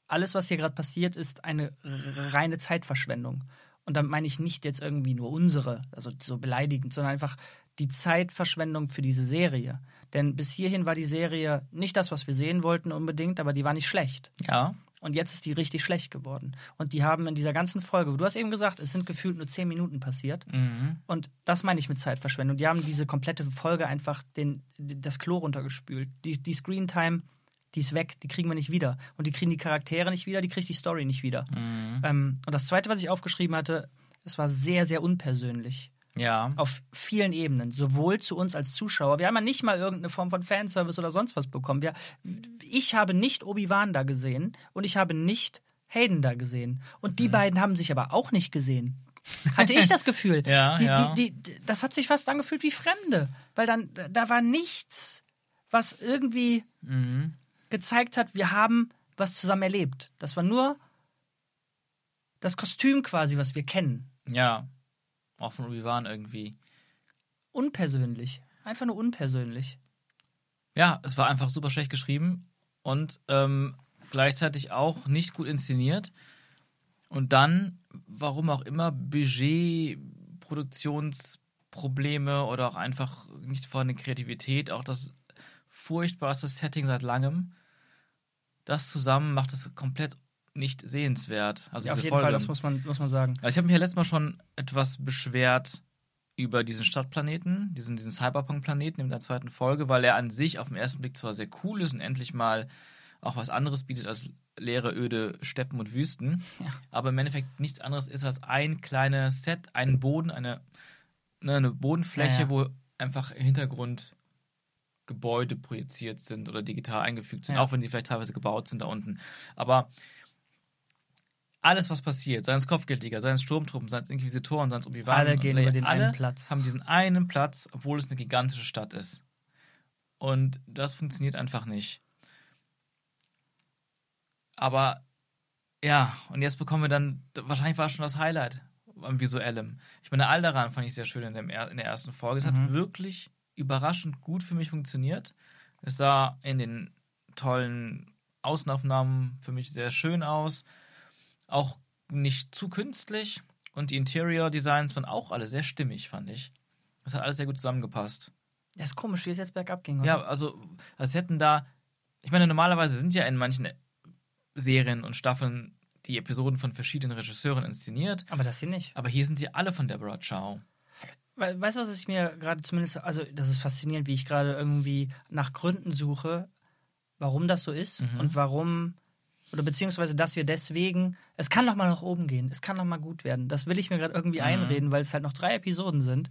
alles, was hier gerade passiert, ist eine reine Zeitverschwendung. Und damit meine ich nicht jetzt irgendwie nur unsere, also so beleidigend, sondern einfach die Zeitverschwendung für diese Serie. Denn bis hierhin war die Serie nicht das, was wir sehen wollten unbedingt, aber die war nicht schlecht. Ja. Und jetzt ist die richtig schlecht geworden. Und die haben in dieser ganzen Folge, du hast eben gesagt, es sind gefühlt nur zehn Minuten passiert. Mhm. Und das meine ich mit Zeitverschwendung. Die haben diese komplette Folge einfach den, das Klo runtergespült. Die, die Screentime, die ist weg, die kriegen wir nicht wieder. Und die kriegen die Charaktere nicht wieder, die kriegt die Story nicht wieder. Mhm. Ähm, und das Zweite, was ich aufgeschrieben hatte, es war sehr, sehr unpersönlich. Ja. Auf vielen Ebenen. Sowohl zu uns als Zuschauer. Wir haben ja nicht mal irgendeine Form von Fanservice oder sonst was bekommen. Wir, ich habe nicht Obi-Wan da gesehen und ich habe nicht Hayden da gesehen. Und die beiden haben sich aber auch nicht gesehen. Hatte ich das Gefühl. Ja, die, ja. Die, die, das hat sich fast angefühlt wie Fremde. Weil dann, da war nichts, was irgendwie Mhm. gezeigt hat, wir haben was zusammen erlebt. Das war nur das Kostüm quasi, was wir kennen. Ja. Auch von Obi-Wan irgendwie. Unpersönlich. Einfach nur unpersönlich. Ja, es war einfach super schlecht geschrieben und ähm, gleichzeitig auch nicht gut inszeniert. Und dann, warum auch immer, Budget, Produktionsprobleme oder auch einfach nicht vorhandene Kreativität, auch das furchtbarste Setting seit langem. Das zusammen macht es komplett nicht sehenswert. Also Ja, auf jeden Folge. Fall, das muss man, muss man sagen. Also ich habe mich ja letztes Mal schon etwas beschwert über diesen Stadtplaneten, diesen, diesen Cyberpunk-Planeten in der zweiten Folge, weil er an sich auf den ersten Blick zwar sehr cool ist und endlich mal auch was anderes bietet als leere, öde Steppen und Wüsten, Ja. aber im Endeffekt nichts anderes ist als ein kleines Set, einen Boden, eine, ne, eine Bodenfläche, ja. wo einfach im Hintergrund Gebäude projiziert sind oder digital eingefügt sind, Ja. auch wenn die vielleicht teilweise gebaut sind da unten. Aber alles, was passiert, seien es Kopfgeldjäger, seien es Sturmtruppen, seien es Inquisitoren, seien es Obi-Wan, Alle gehen über den alle einen Platz. haben diesen einen Platz, obwohl es eine gigantische Stadt ist. Und das funktioniert einfach nicht. Aber ja, und jetzt bekommen wir dann, wahrscheinlich war es schon das Highlight am visuellem. Ich meine, Alderan fand ich sehr schön in, dem, in der ersten Folge. Es Mhm. hat wirklich überraschend gut für mich funktioniert. Es sah in den tollen Außenaufnahmen für mich sehr schön aus. Auch nicht zu künstlich. Und die Interior Designs waren auch alle sehr stimmig, fand ich. Das hat alles sehr gut zusammengepasst. Ja, ist komisch, wie es jetzt bergab ging. Oder? Ja, also, als hätten da. Ich meine, normalerweise sind ja in manchen Serien und Staffeln die Episoden von verschiedenen Regisseuren inszeniert. Aber das hier nicht. Aber hier sind sie alle von Deborah Chow. We weißt du, was ich mir gerade zumindest, also das ist faszinierend, wie ich gerade irgendwie nach Gründen suche, warum das so ist Mhm. und warum, oder beziehungsweise, dass wir deswegen, es kann noch mal nach oben gehen, es kann noch mal gut werden. Das will ich mir gerade irgendwie Mhm. einreden, weil es halt noch drei Episoden sind,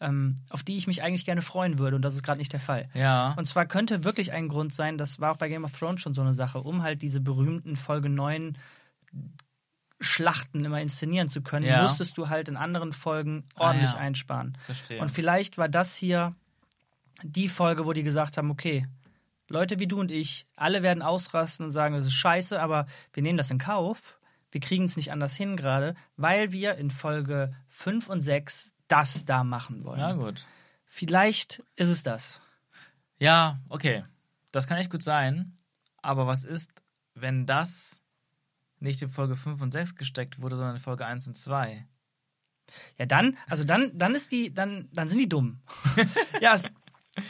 ähm, auf die ich mich eigentlich gerne freuen würde und das ist gerade nicht der Fall. Ja. Und zwar könnte wirklich ein Grund sein, das war auch bei Game of Thrones schon so eine Sache, um halt diese berühmten Folge 9 Schlachten immer inszenieren zu können, Ja. musstest du halt in anderen Folgen ordentlich Ah, ja. einsparen. Verstehe. Und vielleicht war das hier die Folge, wo die gesagt haben, okay, Leute wie du und ich, alle werden ausrasten und sagen, das ist scheiße, aber wir nehmen das in Kauf. Wir kriegen es nicht anders hin gerade, weil wir in Folge 5 und 6 das da machen wollen. ja, gut. Vielleicht ist es das. Ja, okay. Das kann echt gut sein. Aber was ist, wenn das nicht in Folge 5 und 6 gesteckt wurde, sondern in Folge 1 und 2? Ja, dann, also dann, dann ist die, dann, dann sind die dumm. ja, es,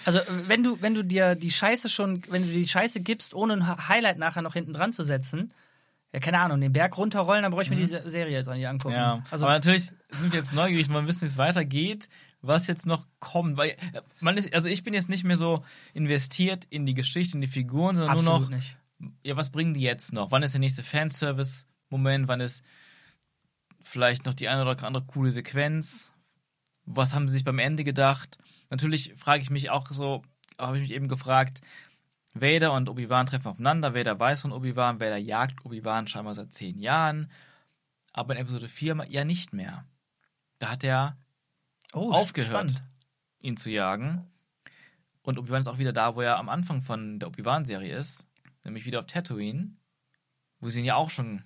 also wenn du, wenn du dir die Scheiße schon, wenn du dir die Scheiße gibst, ohne ein Highlight nachher noch hinten dran zu setzen, ja, keine Ahnung, den Berg runterrollen, dann brauche ich mir die Se- Serie jetzt auch nicht angucken. Mhm. Ja, also aber natürlich sind wir jetzt neugierig, wollen wissen, wie es weitergeht, was jetzt noch kommt. Weil äh, man ist, also ich bin jetzt nicht mehr so investiert in die Geschichte, in die Figuren, sondern nur noch, nicht. ja, was bringen die jetzt noch? Wann ist der nächste Fanservice-Moment? Wann ist vielleicht noch die eine oder andere coole Sequenz? Was haben sie sich beim Ende gedacht? Natürlich frage ich mich auch so, habe ich mich eben gefragt, Vader und Obi-Wan treffen aufeinander, Vader weiß von Obi-Wan, Vader jagt Obi-Wan scheinbar seit zehn Jahren, aber in Episode 4 ja nicht mehr. Da hat er Oh, aufgehört, spannend. ihn zu jagen. Und Obi-Wan ist auch wieder da, wo er am Anfang von der Obi-Wan-Serie ist, nämlich wieder auf Tatooine, wo sie ihn ja auch schon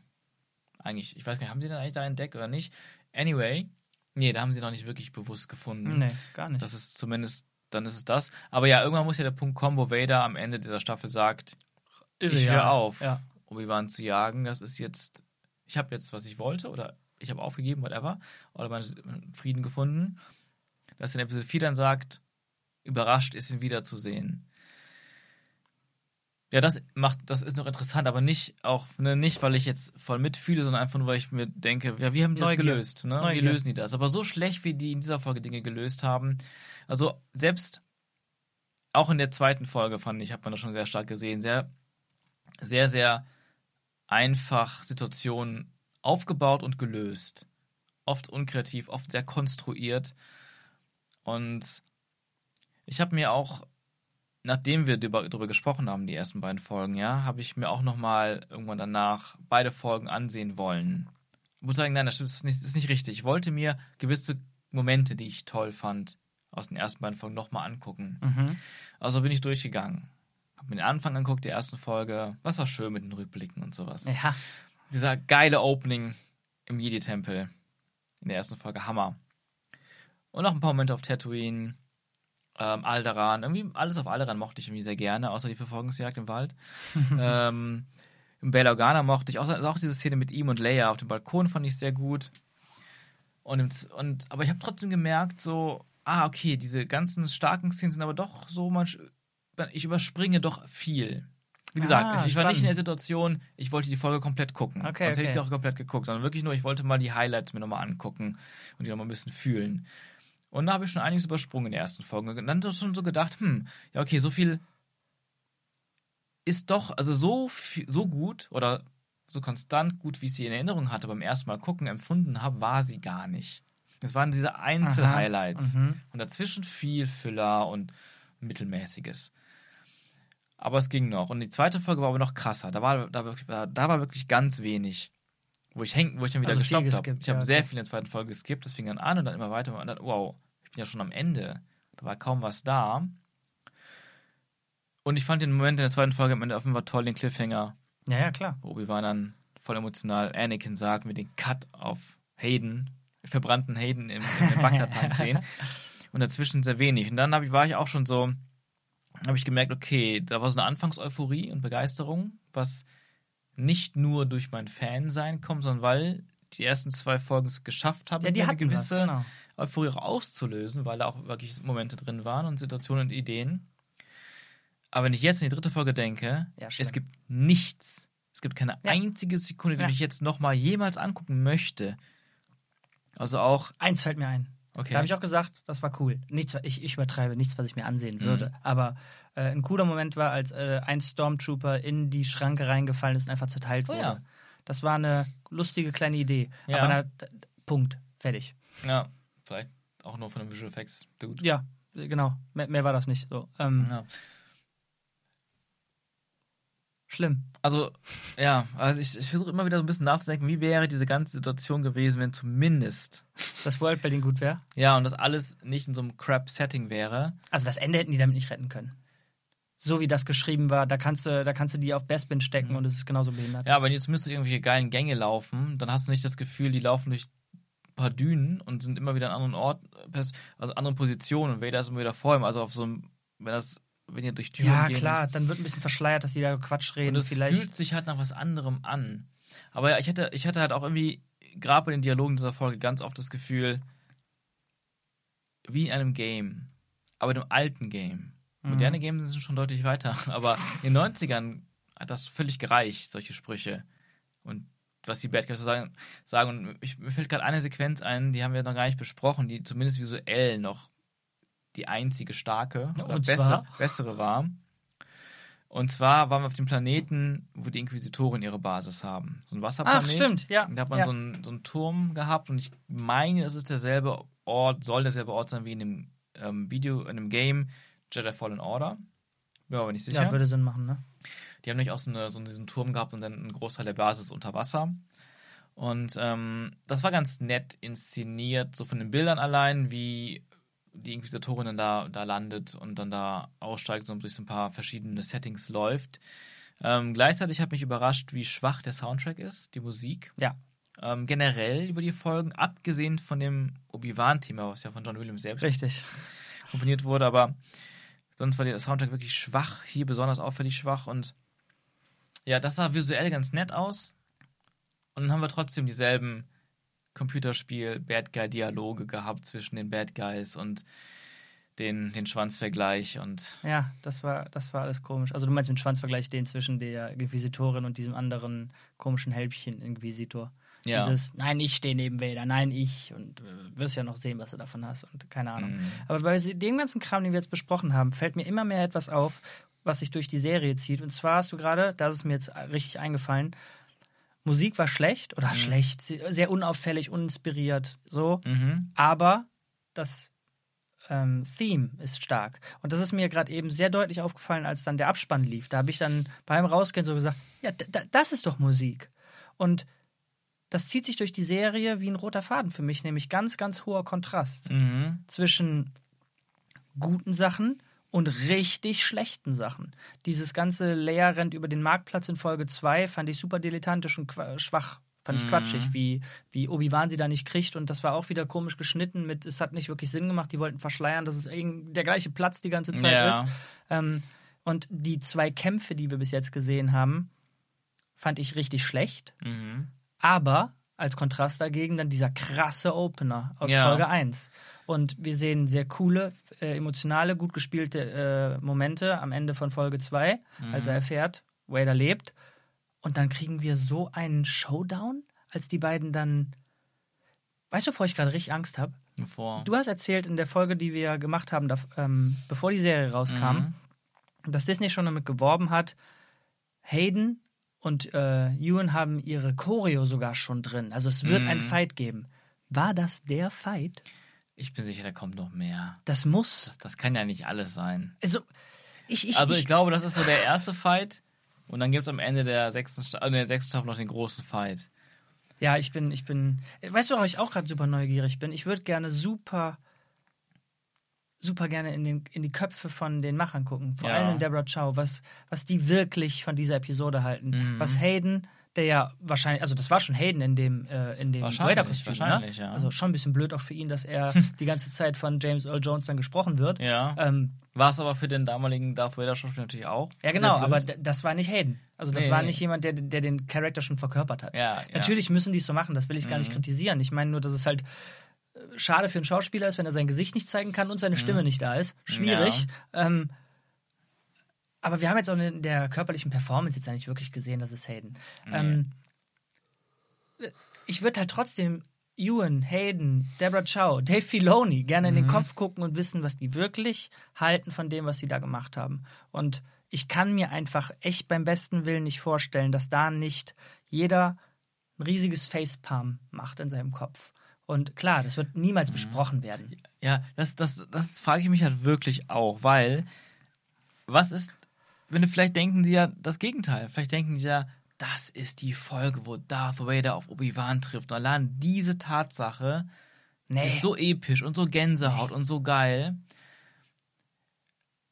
eigentlich, ich weiß gar nicht, haben sie den eigentlich da entdeckt oder nicht? Anyway, nee, da haben sie noch nicht wirklich bewusst gefunden. Nee, gar nicht. Das ist zumindest, dann ist es das. Aber ja, irgendwann muss ja der Punkt kommen, wo Vader am Ende dieser Staffel sagt, Ist ich höre ja. auf, Ja. Obi-Wan zu jagen. Das ist jetzt, ich habe jetzt, was ich wollte oder ich habe aufgegeben, whatever. Oder meinen Frieden gefunden. Dass in Episode 4 dann sagt, überrascht ist, ihn wiederzusehen. Ja, das macht, das ist noch interessant, aber nicht auch, ne, nicht, weil ich jetzt voll mitfühle, sondern einfach nur, weil ich mir denke, ja, wie haben die das gelöst? Ne? Wie Neugier. lösen die das? Aber so schlecht, wie die in dieser Folge Dinge gelöst haben. Also selbst auch in der zweiten Folge fand ich, hat man das schon sehr stark gesehen, sehr, sehr, sehr einfach Situationen aufgebaut und gelöst. Oft unkreativ, oft sehr konstruiert. Und ich habe mir auch, nachdem wir darüber, gesprochen haben, die ersten beiden Folgen, ja, habe ich mir auch nochmal irgendwann danach beide Folgen ansehen wollen. muss sagen, nein, das ist nicht, das ist nicht richtig. Ich wollte mir gewisse Momente, die ich toll fand, aus den ersten beiden Folgen nochmal angucken. Mhm. Also bin ich durchgegangen. Hab mir den Anfang angeguckt, die ersten Folge. Was war schön mit den Rückblicken und sowas. Ja. Dieser geile Opening im Jedi-Tempel in der ersten Folge, Hammer. Und noch ein paar Momente auf Tatooine, ähm, Alderan. Irgendwie alles auf Alderan mochte ich irgendwie sehr gerne, außer die Verfolgungsjagd im Wald. ähm, Im Bail Organa mochte ich auch, also auch diese Szene mit ihm und Leia auf dem Balkon fand ich sehr gut. Und, im, und aber ich habe trotzdem gemerkt, so, ah, okay, diese ganzen starken Szenen sind aber doch so, man, ich überspringe doch viel. Wie gesagt, Ah, ich, ich war nicht in der Situation, ich wollte die Folge komplett gucken. Okay, Sonst hätte ich okay. sie auch komplett geguckt, sondern wirklich nur, ich wollte mal die Highlights mir nochmal angucken und die nochmal ein bisschen fühlen. Und da habe ich schon einiges übersprungen in der ersten Folge. Und dann schon so gedacht, hm, ja, okay, so viel ist doch, also so, viel, so gut oder so konstant gut, wie ich sie in Erinnerung hatte, beim ersten Mal gucken, empfunden habe, war sie gar nicht. Es waren diese Einzelhighlights. Mhm. Und dazwischen viel Füller und Mittelmäßiges. Aber es ging noch. Und die zweite Folge war aber noch krasser. Da war, da da war wirklich ganz wenig. Wo ich, häng, wo ich dann wieder Also gestoppt habe. Ich habe ja, sehr okay. viel in der zweiten Folge geskippt. Das fing dann an und dann immer weiter. Und dann, wow, ich bin ja schon am Ende. Da war kaum was da. Und ich fand den Moment in der zweiten Folge am Ende Fall toll, den Cliffhanger, Ja, ja, klar. wo Obi-Wan dann voll emotional Anakin sagt, mit den Cut auf Hayden, verbrannten Hayden im, im Bagdad-Tank sehen. Und dazwischen sehr wenig. Und dann ich, war ich auch schon so, habe ich gemerkt, okay, da war so eine Anfangseuphorie und Begeisterung, was nicht nur durch mein Fan-Sein kommt, sondern weil die ersten zwei Folgen es geschafft haben, Ja, die eine gewisse genau. Euphorie auch auszulösen, weil da auch wirklich Momente drin waren und Situationen und Ideen. Aber wenn ich jetzt in die dritte Folge denke, Ja, es gibt nichts. Es gibt keine Ja. einzige Sekunde, die ich jetzt nochmal jemals angucken möchte. Also auch, Eins fällt mir ein. Okay. Da habe ich auch gesagt, das war cool. Nichts, ich, ich übertreibe, nichts, was ich mir ansehen Mhm. würde. Aber äh, ein cooler Moment war, als äh, ein Stormtrooper in die Schranke reingefallen ist und einfach zerteilt Oh wurde. ja. Das war eine lustige kleine Idee. Ja. Aber na, Punkt. Fertig. ja, vielleicht auch nur von den Visual Effects. Dude. Ja, genau. Mehr, mehr war das nicht. So. Ähm, Ja. Schlimm. Also, ja, also ich, ich versuche immer wieder so ein bisschen nachzudenken, wie wäre diese ganze Situation gewesen, wenn zumindest, Das Worldbuilding gut wäre. ja, und das alles nicht in so einem Crap-Setting wäre. Also das Ende hätten die damit nicht retten können. So wie das geschrieben war, da kannst du, da kannst du die auf Bestbin stecken Mhm. und es ist genauso behindert. Ja, aber jetzt müsste irgendwelche geilen Gänge laufen, dann hast du nicht das Gefühl, die laufen durch ein paar Dünen und sind immer wieder an anderen Ort, also anderen Positionen und Vader ist immer wieder vor ihm. Also auf so einem, wenn das, wenn ihr durch Türen Ja, geht klar, und- dann wird ein bisschen verschleiert, dass die da Quatsch reden. Und es vielleicht. fühlt sich halt nach was anderem an. Aber ja, ich hatte, ich hatte halt auch irgendwie, gerade bei den Dialogen dieser Folge, ganz oft das Gefühl, wie in einem Game. Aber in einem alten Game. Moderne Mhm. Games sind schon deutlich weiter. Aber in den 90ern hat das völlig gereicht, solche Sprüche. Und was die Bad Guys so sagen. sagen. Und ich, mir fällt gerade eine Sequenz ein, die haben wir noch gar nicht besprochen, die zumindest visuell noch die einzige starke oder zwar? bessere war. Und zwar waren wir auf dem Planeten, wo die Inquisitoren ihre Basis haben. So ein Wasserplanet. Ach, stimmt, ja. Und da hat man ja. so, einen, so einen Turm gehabt und ich meine, es ist derselbe Ort, soll derselbe Ort sein wie in dem ähm, Video, in dem Game Jedi Fallen Order. Bin mir aber nicht sicher. ja, würde Sinn machen, ne? Die haben nämlich auch so, eine, so diesen Turm gehabt und dann einen Großteil der Basis unter Wasser. Und ähm, das war ganz nett inszeniert, so von den Bildern allein, wie die Inquisitorin dann da, da landet und dann da aussteigt und durch so ein paar verschiedene Settings läuft. Ähm, gleichzeitig hat mich überrascht, wie schwach der Soundtrack ist, die Musik. Ja. Ähm, generell über die Folgen, abgesehen von dem Obi-Wan-Thema, was ja von John Williams selbst Richtig. komponiert wurde, aber sonst war der Soundtrack wirklich schwach, hier besonders auffällig schwach und ja, das sah visuell ganz nett aus. Und dann haben wir trotzdem dieselben Computerspiel-Bad Guy-Dialoge gehabt zwischen den Bad Guys und den, den Schwanzvergleich und Ja, das war, das war alles komisch. Also du meinst den Schwanzvergleich, den zwischen der Inquisitorin und diesem anderen komischen Hälbchen-Inquisitor. ja. Dieses, nein, ich stehe neben Vader, nein, ich. Und äh, wirst ja noch sehen, was du davon hast und keine Ahnung. Mhm. Aber bei dem ganzen Kram, den wir jetzt besprochen haben, fällt mir immer mehr etwas auf, was sich durch die Serie zieht. Und zwar hast du gerade, das ist mir jetzt richtig eingefallen, Musik war schlecht oder schlecht, sehr unauffällig, uninspiriert, so. Mhm. Aber das ähm, Theme ist stark. Und das ist mir gerade eben sehr deutlich aufgefallen, als dann der Abspann lief. Da habe ich dann beim Rausgehen so gesagt, ja, das ist doch Musik. Und das zieht sich durch die Serie wie ein roter Faden für mich, nämlich ganz, ganz hoher Kontrast Mhm. zwischen guten Sachen und richtig schlechten Sachen. Dieses ganze Leia rennt über den Marktplatz in Folge 2 fand ich super dilettantisch und schwach. Fand ich quatschig, wie, wie Obi-Wan sie da nicht kriegt. Und das war auch wieder komisch geschnitten mit, es hat nicht wirklich Sinn gemacht. Die wollten verschleiern, dass es der gleiche Platz die ganze Zeit Ja. ist. Ähm, und die zwei Kämpfe, die wir bis jetzt gesehen haben, fand ich richtig schlecht. Mhm. Aber als Kontrast dagegen dann dieser krasse Opener aus Ja. Folge 1. Und wir sehen sehr coole, äh, emotionale, gut gespielte äh, Momente am Ende von Folge 2, als Mhm. er erfährt, Vader lebt. Und dann kriegen wir so einen Showdown, als die beiden dann. Weißt du, wovor ich gerade richtig Angst habe? Vor. Du hast erzählt in der Folge, die wir gemacht haben, da, ähm, bevor die Serie rauskam, Mhm. dass Disney schon damit geworben hat, Hayden und äh, Ewan haben ihre Choreo sogar schon drin. Also es wird Mhm. einen Fight geben. War das der Fight? Ich bin sicher, da kommt noch mehr. Das muss. Das kann ja nicht alles sein. Also ich, ich, Also ich ich glaube, das ist so der erste Fight. Und dann gibt es am Ende der sechsten, Sta äh, der sechsten Staffel noch den großen Fight. ja, ich bin, ich bin. Weißt du, worauf ich auch gerade super neugierig bin? Ich würde gerne super, super gerne in, den, in die Köpfe von den Machern gucken. Vor Ja. allem in Deborah Chow, was, was die wirklich von dieser Episode halten. Mhm. Was Hayden, der ja wahrscheinlich, also das war schon Hayden in dem, äh, in dem wahrscheinlich, ne? ja. Also schon ein bisschen blöd auch für ihn, dass er die ganze Zeit von James Earl Jones dann gesprochen wird. Ja. Ähm, War es aber für den damaligen Darth Vader Schauspieler natürlich auch. ja, genau, aber das war nicht Hayden. Also das Nee, war nicht jemand, der, der den Charakter schon verkörpert hat. Ja. Natürlich müssen die es so machen, das will ich gar nicht Mhm. kritisieren. Ich meine nur, dass es halt schade für einen Schauspieler ist, wenn er sein Gesicht nicht zeigen kann und seine Stimme nicht da ist. Schwierig. Ähm, aber wir haben jetzt auch in der körperlichen Performance jetzt eigentlich wirklich gesehen, dass es Hayden. Ähm, ich würde halt trotzdem Ewan, Hayden, Deborah Chow, Dave Filoni gerne in den Kopf gucken und wissen, was die wirklich halten von dem, was sie da gemacht haben. Und ich kann mir einfach echt beim besten Willen nicht vorstellen, dass da nicht jeder ein riesiges Facepalm macht in seinem Kopf. Und klar, das wird niemals besprochen werden. Ja, das, das, das frage ich mich halt wirklich auch, weil was ist, wenn vielleicht denken sie ja das Gegenteil. Vielleicht denken sie ja, das ist die Folge, wo Darth Vader auf Obi-Wan trifft. Und allein diese Tatsache Nee. ist so episch und so Gänsehaut und so geil.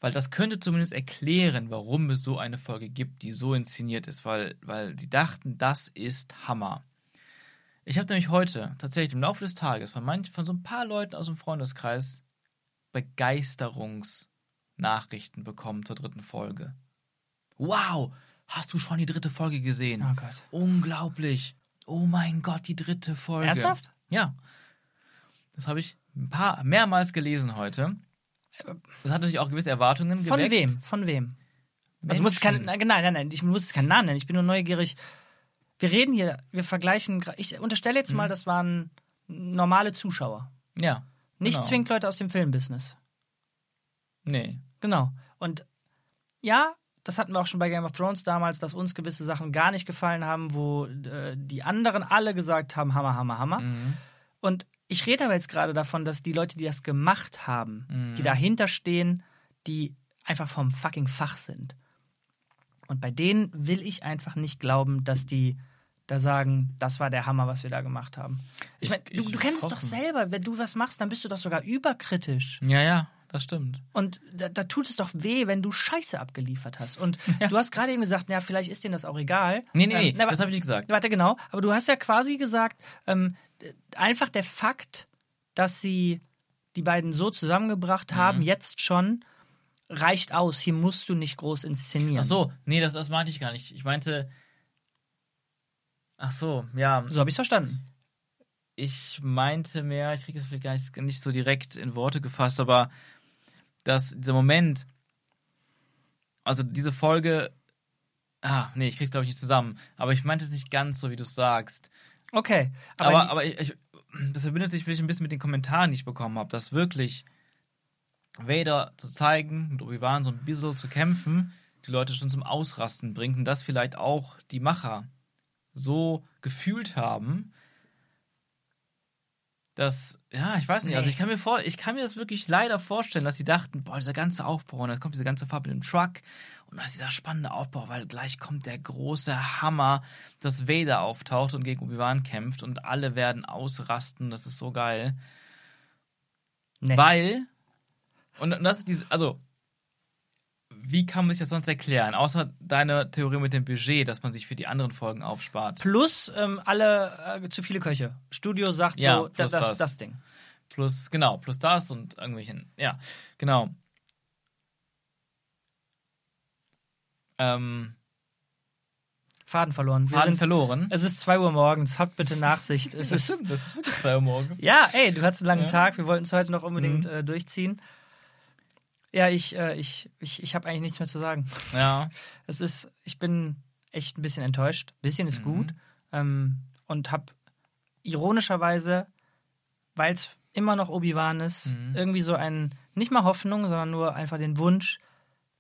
Weil das könnte zumindest erklären, warum es so eine Folge gibt, die so inszeniert ist, weil, weil sie dachten, das ist Hammer. Ich habe nämlich heute tatsächlich im Laufe des Tages von, manch, von so ein paar Leuten aus dem Freundeskreis Begeisterungsnachrichten bekommen zur dritten Folge. Wow, hast du schon die dritte Folge gesehen? Oh Gott. Unglaublich. Oh mein Gott, die dritte Folge. Ernsthaft? Ja. Das habe ich ein paar mehrmals gelesen heute. Das hat natürlich auch gewisse Erwartungen Von geweckt. wem? Von wem? Also muss kein, nein, nein, nein, ich muss es keinen Namen nennen. Ich bin nur neugierig. Wir reden hier, wir vergleichen. Ich unterstelle jetzt Mhm. mal, das waren normale Zuschauer, Ja. nicht genau. zwingend Leute aus dem Filmbusiness. Nee. Genau. Und ja, das hatten wir auch schon bei Game of Thrones damals, dass uns gewisse Sachen gar nicht gefallen haben, wo äh, die anderen alle gesagt haben, Hammer, Hammer, Hammer. Mhm. Und ich rede aber jetzt gerade davon, dass die Leute, die das gemacht haben, Mhm. die dahinter stehen, die einfach vom fucking Fach sind. Und bei denen will ich einfach nicht glauben, dass die da sagen, das war der Hammer, was wir da gemacht haben. Ich meine, du, du kennst es doch selber. Wenn du was machst, dann bist du doch sogar überkritisch. Ja, ja, das stimmt. Und da, da tut es doch weh, wenn du Scheiße abgeliefert hast. Und du hast gerade eben gesagt, ja, vielleicht ist denen das auch egal. Nee, nee, nee, Ähm, na, das habe ich nicht gesagt. Warte, genau. Aber du hast ja quasi gesagt, ähm, einfach der Fakt, dass sie die beiden so zusammengebracht Mhm. haben, jetzt schon, reicht aus. Hier musst du nicht groß inszenieren. Ach so, nee, das, das meinte ich gar nicht. Ich meinte. Ach so, ja. So habe ich verstanden. Ich meinte mehr, ich kriege es vielleicht gar nicht, nicht so direkt in Worte gefasst, aber dass dieser Moment, also diese Folge, ah, nee, ich krieg's glaube ich nicht zusammen, aber ich meinte es nicht ganz so, wie du es sagst. Okay. Aber, Aber, aber, ich, ich, das verbindet sich vielleicht ein bisschen mit den Kommentaren, die ich bekommen habe, dass wirklich Vader zu zeigen, mit Obi-Wan so ein bisschen zu kämpfen, die Leute schon zum Ausrasten bringt und das vielleicht auch die Macher so gefühlt haben, Das, ja, ich weiß nicht. Also ich kann mir vor, ich kann mir das wirklich leider vorstellen, dass sie dachten, boah, dieser ganze Aufbau und dann kommt diese ganze Fahrt mit dem Truck und das ist dieser spannende Aufbau, weil gleich kommt der große Hammer, dass Vader auftaucht und gegen Obi-Wan kämpft und alle werden ausrasten. Das ist so geil. Nee. Weil, und das ist diese, also, wie kann man sich das sonst erklären? Außer deine Theorie mit dem Budget, dass man sich für die anderen Folgen aufspart. Plus ähm, alle äh, zu viele Köche. Studio sagt Ja, so, das, das. das Ding. Plus, genau, plus das und irgendwelchen, ja, genau. Ähm, Faden verloren. Wir Faden sind, verloren. es ist 2 Uhr morgens, habt bitte Nachsicht. Es Das ist, stimmt, das ist wirklich 2 Uhr morgens. ja, ey, du hattest einen langen Ja. Tag, wir wollten es heute noch unbedingt Mhm. äh, durchziehen. Ja, ich, äh, ich, ich, ich habe eigentlich nichts mehr zu sagen. Ja, Es ist, ich bin echt ein bisschen enttäuscht. Ein bisschen ist Mhm. gut. Ähm, und habe ironischerweise, weil es immer noch Obi-Wan ist, Mhm. irgendwie so ein, nicht mal Hoffnung, sondern nur einfach den Wunsch,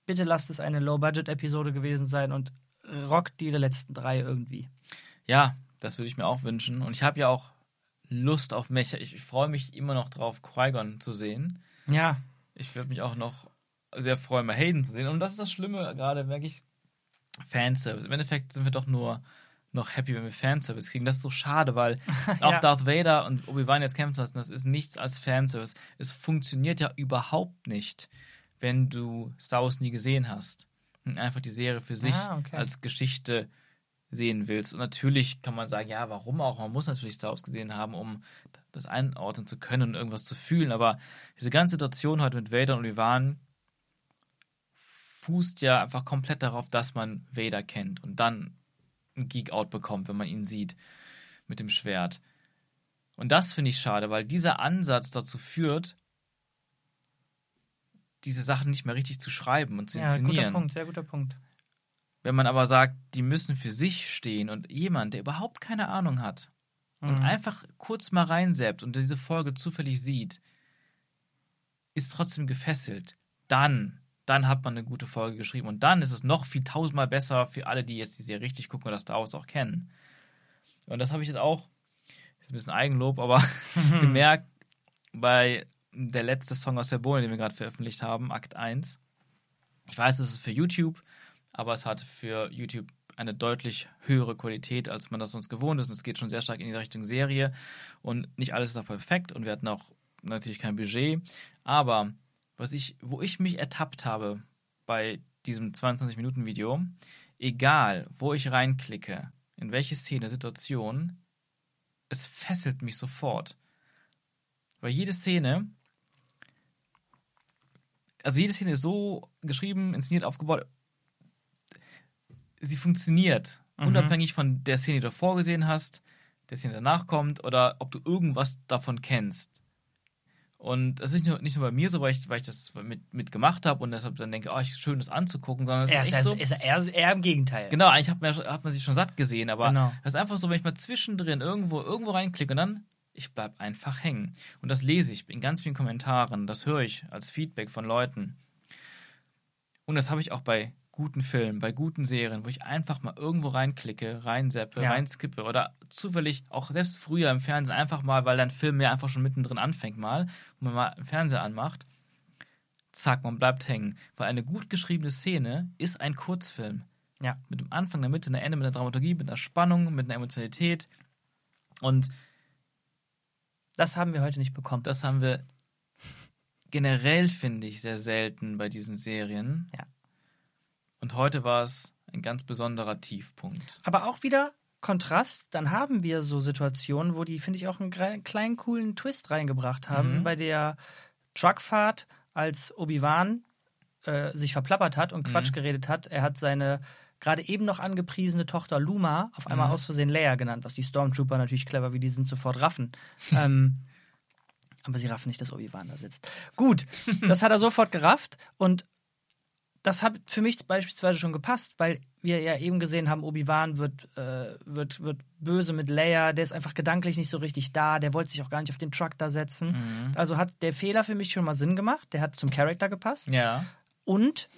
bitte lasst es eine Low-Budget-Episode gewesen sein und rockt die der letzten drei irgendwie. ja, das würde ich mir auch wünschen. Und ich habe ja auch Lust auf Mecha. Ich, ich freue mich immer noch drauf, Qui-Gon zu sehen. Ja, Ich würde mich auch noch sehr freuen, mal Hayden zu sehen. Und das ist das Schlimme gerade, merke ich, Fanservice. Im Endeffekt sind wir doch nur noch happy, wenn wir Fanservice kriegen. Das ist so schade, weil auch Ja. Darth Vader und Obi-Wan jetzt kämpfen lassen, das ist nichts als Fanservice. Es funktioniert ja überhaupt nicht, wenn du Star Wars nie gesehen hast. Und einfach die Serie für sich Ah, okay. als Geschichte sehen willst. Und natürlich kann man sagen, ja, warum auch? Man muss natürlich Star Wars gesehen haben, um das einordnen zu können und irgendwas zu fühlen. Aber diese ganze Situation heute mit Vader und Obi-Wan fußt ja einfach komplett darauf, dass man Vader kennt und dann ein Geek-Out bekommt, wenn man ihn sieht mit dem Schwert. Und das finde ich schade, weil dieser Ansatz dazu führt, diese Sachen nicht mehr richtig zu schreiben und zu ja, guter inszenieren. Punkt, sehr guter Punkt. Wenn man aber sagt, die müssen für sich stehen und jemand, der überhaupt keine Ahnung hat und Mhm. einfach kurz mal reinseppt und diese Folge zufällig sieht, ist trotzdem gefesselt, dann, dann hat man eine gute Folge geschrieben und dann ist es noch viel tausendmal besser für alle, die jetzt die Serie richtig gucken oder Star Wars auch kennen. Und das habe ich jetzt auch, ist ein bisschen Eigenlob, aber gemerkt bei der letzte Song aus der Bohne, den wir gerade veröffentlicht haben, Akt 1. Ich weiß, es ist für YouTube, aber es hat für YouTube eine deutlich höhere Qualität, als man das sonst gewohnt ist. Und es geht schon sehr stark in die Richtung Serie. Und nicht alles ist auch perfekt und wir hatten auch natürlich kein Budget. Aber was ich, wo ich mich ertappt habe bei diesem 22-Minuten-Video, egal wo ich reinklicke, in welche Szene, Situation, es fesselt mich sofort. Weil jede Szene, also jede Szene ist so geschrieben, inszeniert, aufgebaut, sie funktioniert. Mhm. Unabhängig von der Szene, die du vorgesehen hast, der Szene danach kommt oder ob du irgendwas davon kennst. Und das ist nicht nur, nicht nur bei mir so, weil ich, weil ich das mit, mit gemacht habe und deshalb dann denke, oh, ich schön das anzugucken, sondern es ist echt so. ist eher, eher im Gegenteil. Genau, eigentlich hat man, hat man sich schon satt gesehen, aber Genau. das ist einfach so, wenn ich mal zwischendrin irgendwo, irgendwo reinklicke und dann, ich bleib einfach hängen. Und das lese ich in ganz vielen Kommentaren, das höre ich als Feedback von Leuten. Und das habe ich auch bei guten Filmen, bei guten Serien, wo ich einfach mal irgendwo reinklicke, reinseppe, Ja. reinskippe oder zufällig auch selbst früher im Fernsehen einfach mal, weil dein Film ja einfach schon mittendrin anfängt mal und man mal Fernseher anmacht, zack, man bleibt hängen. Weil eine gut geschriebene Szene ist ein Kurzfilm Ja. mit dem Anfang, der Mitte, einer Ende, mit einer Dramaturgie, mit einer Spannung, mit einer Emotionalität. Und Das haben wir heute nicht bekommen. das haben wir generell, finde ich, sehr selten bei diesen Serien. Ja. Und heute war es ein ganz besonderer Tiefpunkt. Aber auch wieder Kontrast, dann haben wir so Situationen, wo die, finde ich, auch einen kleinen, coolen Twist reingebracht haben. Mhm. Bei der Truckfahrt, als Obi-Wan äh, sich verplappert hat und Quatsch Mhm. geredet hat. Er hat seine gerade eben noch angepriesene Tochter Luma auf einmal Mhm. aus Versehen Leia genannt, was die Stormtrooper natürlich clever, wie die sind, sofort raffen. ähm, aber sie raffen nicht, dass Obi-Wan da sitzt. Gut, das hat er sofort gerafft und das hat für mich beispielsweise schon gepasst, weil wir ja eben gesehen haben, Obi-Wan wird, äh, wird, wird böse mit Leia, der ist einfach gedanklich nicht so richtig da, der wollte sich auch gar nicht auf den Truck da setzen. Mhm. Also hat der Fehler für mich schon mal Sinn gemacht, der hat zum Charakter gepasst. Ja. Und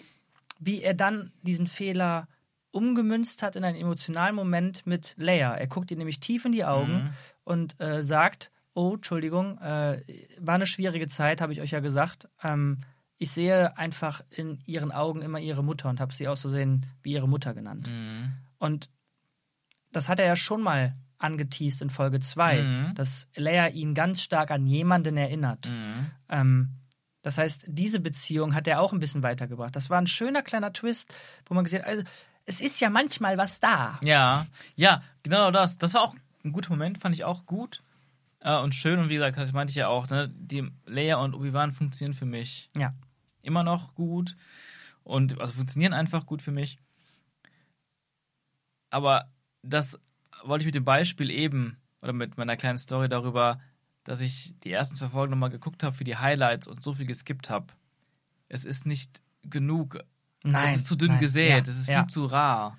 wie er dann diesen Fehler umgemünzt hat in einen emotionalen Moment mit Leia. Er guckt ihr nämlich tief in die Augen Mhm. und äh, sagt, oh, Entschuldigung, äh, war eine schwierige Zeit, habe ich euch ja gesagt. Ähm, ich sehe einfach in ihren Augen immer ihre Mutter und habe sie aus Versehen wie ihre Mutter genannt. Mhm. Und das hat er ja schon mal angeteased in Folge 2, Mhm. dass Leia ihn ganz stark an jemanden erinnert. Mhm. Ähm, das heißt, diese Beziehung hat er auch ein bisschen weitergebracht. Das war ein schöner kleiner Twist, wo man gesehen hat, also, es ist ja manchmal was da. Ja, ja, genau das. Das war auch ein guter Moment, fand ich auch gut äh, und schön. Und wie gesagt, das meinte ich ja auch, ne, die Leia und Obi-Wan funktionieren für mich Ja. Immer noch gut und also funktionieren einfach gut für mich. Aber das wollte ich mit dem Beispiel eben oder mit meiner kleinen Story darüber, dass ich die ersten zwei Folgen nochmal geguckt habe für die Highlights und so viel geskippt habe. Es ist nicht genug. Nein. Es ist zu dünn nein, gesät. ja, es ist viel ja. zu rar.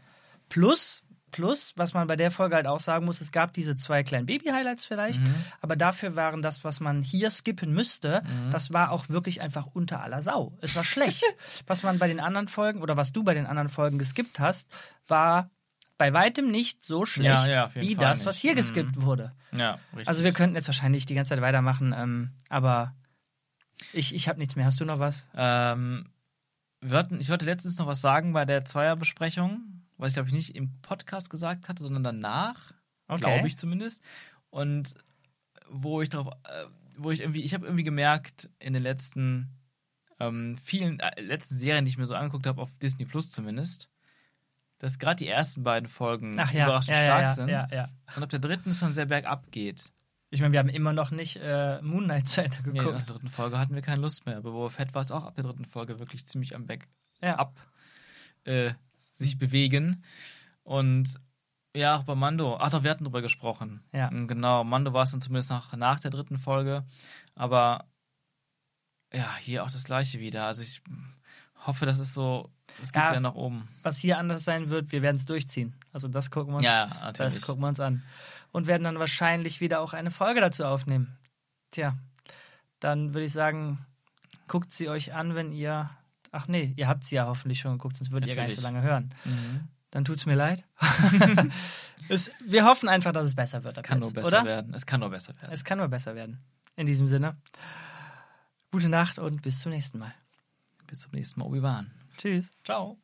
Plus, plus, was man bei der Folge halt auch sagen muss, es gab diese zwei kleinen Baby-Highlights vielleicht, Mhm. aber dafür waren das, was man hier skippen müsste, Mhm. das war auch wirklich einfach unter aller Sau. Es war schlecht. was man bei den anderen Folgen oder was du bei den anderen Folgen geskippt hast, war bei weitem nicht so schlecht ja, jeden wie Fall das, was nicht. hier Mhm. geskippt wurde. Ja, richtig. Also wir könnten jetzt wahrscheinlich die ganze Zeit weitermachen, ähm, aber ich, ich habe nichts mehr. Hast du noch was? Ähm, wir hatten, ich wollte letztens noch was sagen bei der Zweierbesprechung, was ich glaube ich nicht im Podcast gesagt hatte, sondern danach, Okay. glaube ich zumindest. Und wo ich darauf, äh, wo ich irgendwie, ich habe irgendwie gemerkt in den letzten ähm, vielen äh, letzten Serien, die ich mir so angeguckt habe, auf Disney Plus zumindest, dass gerade die ersten beiden Folgen Ach ja, überraschend ja, ja, stark ja, sind ja, ja. und ab der dritten es dann sehr bergab geht. Ich meine, wir haben immer noch nicht äh, Moon Knight zu Ende Nee, geguckt. nach der dritten Folge hatten wir keine Lust mehr. Aber Boba Fett war es auch ab der dritten Folge wirklich ziemlich am Back ja. ab äh, sich bewegen. Und ja, auch bei Mando. Ach doch, wir hatten drüber gesprochen. Ja. Mm, Genau, Mando war es dann zumindest nach, nach der dritten Folge. Aber ja, hier auch das gleiche wieder. Also ich hoffe, das ist so, es geht Ja. wieder nach oben. Was hier anders sein wird, wir werden es durchziehen. Also das gucken wir uns, Ja, das gucken wir uns an. Und werden dann wahrscheinlich wieder auch eine Folge dazu aufnehmen. Tja, dann würde ich sagen, guckt sie euch an, wenn ihr. Ach nee, ihr habt sie ja hoffentlich schon geguckt, sonst würdet ihr gar nicht so Natürlich. lange hören. Mhm. Dann tut's mir leid. es, wir hoffen einfach, dass es besser wird. ab Kann jetzt, nur besser oder? werden. Es kann nur besser werden. Es kann nur besser werden. In diesem Sinne. Gute Nacht und bis zum nächsten Mal. Bis zum nächsten Mal, Obi-Wan. Tschüss. Ciao.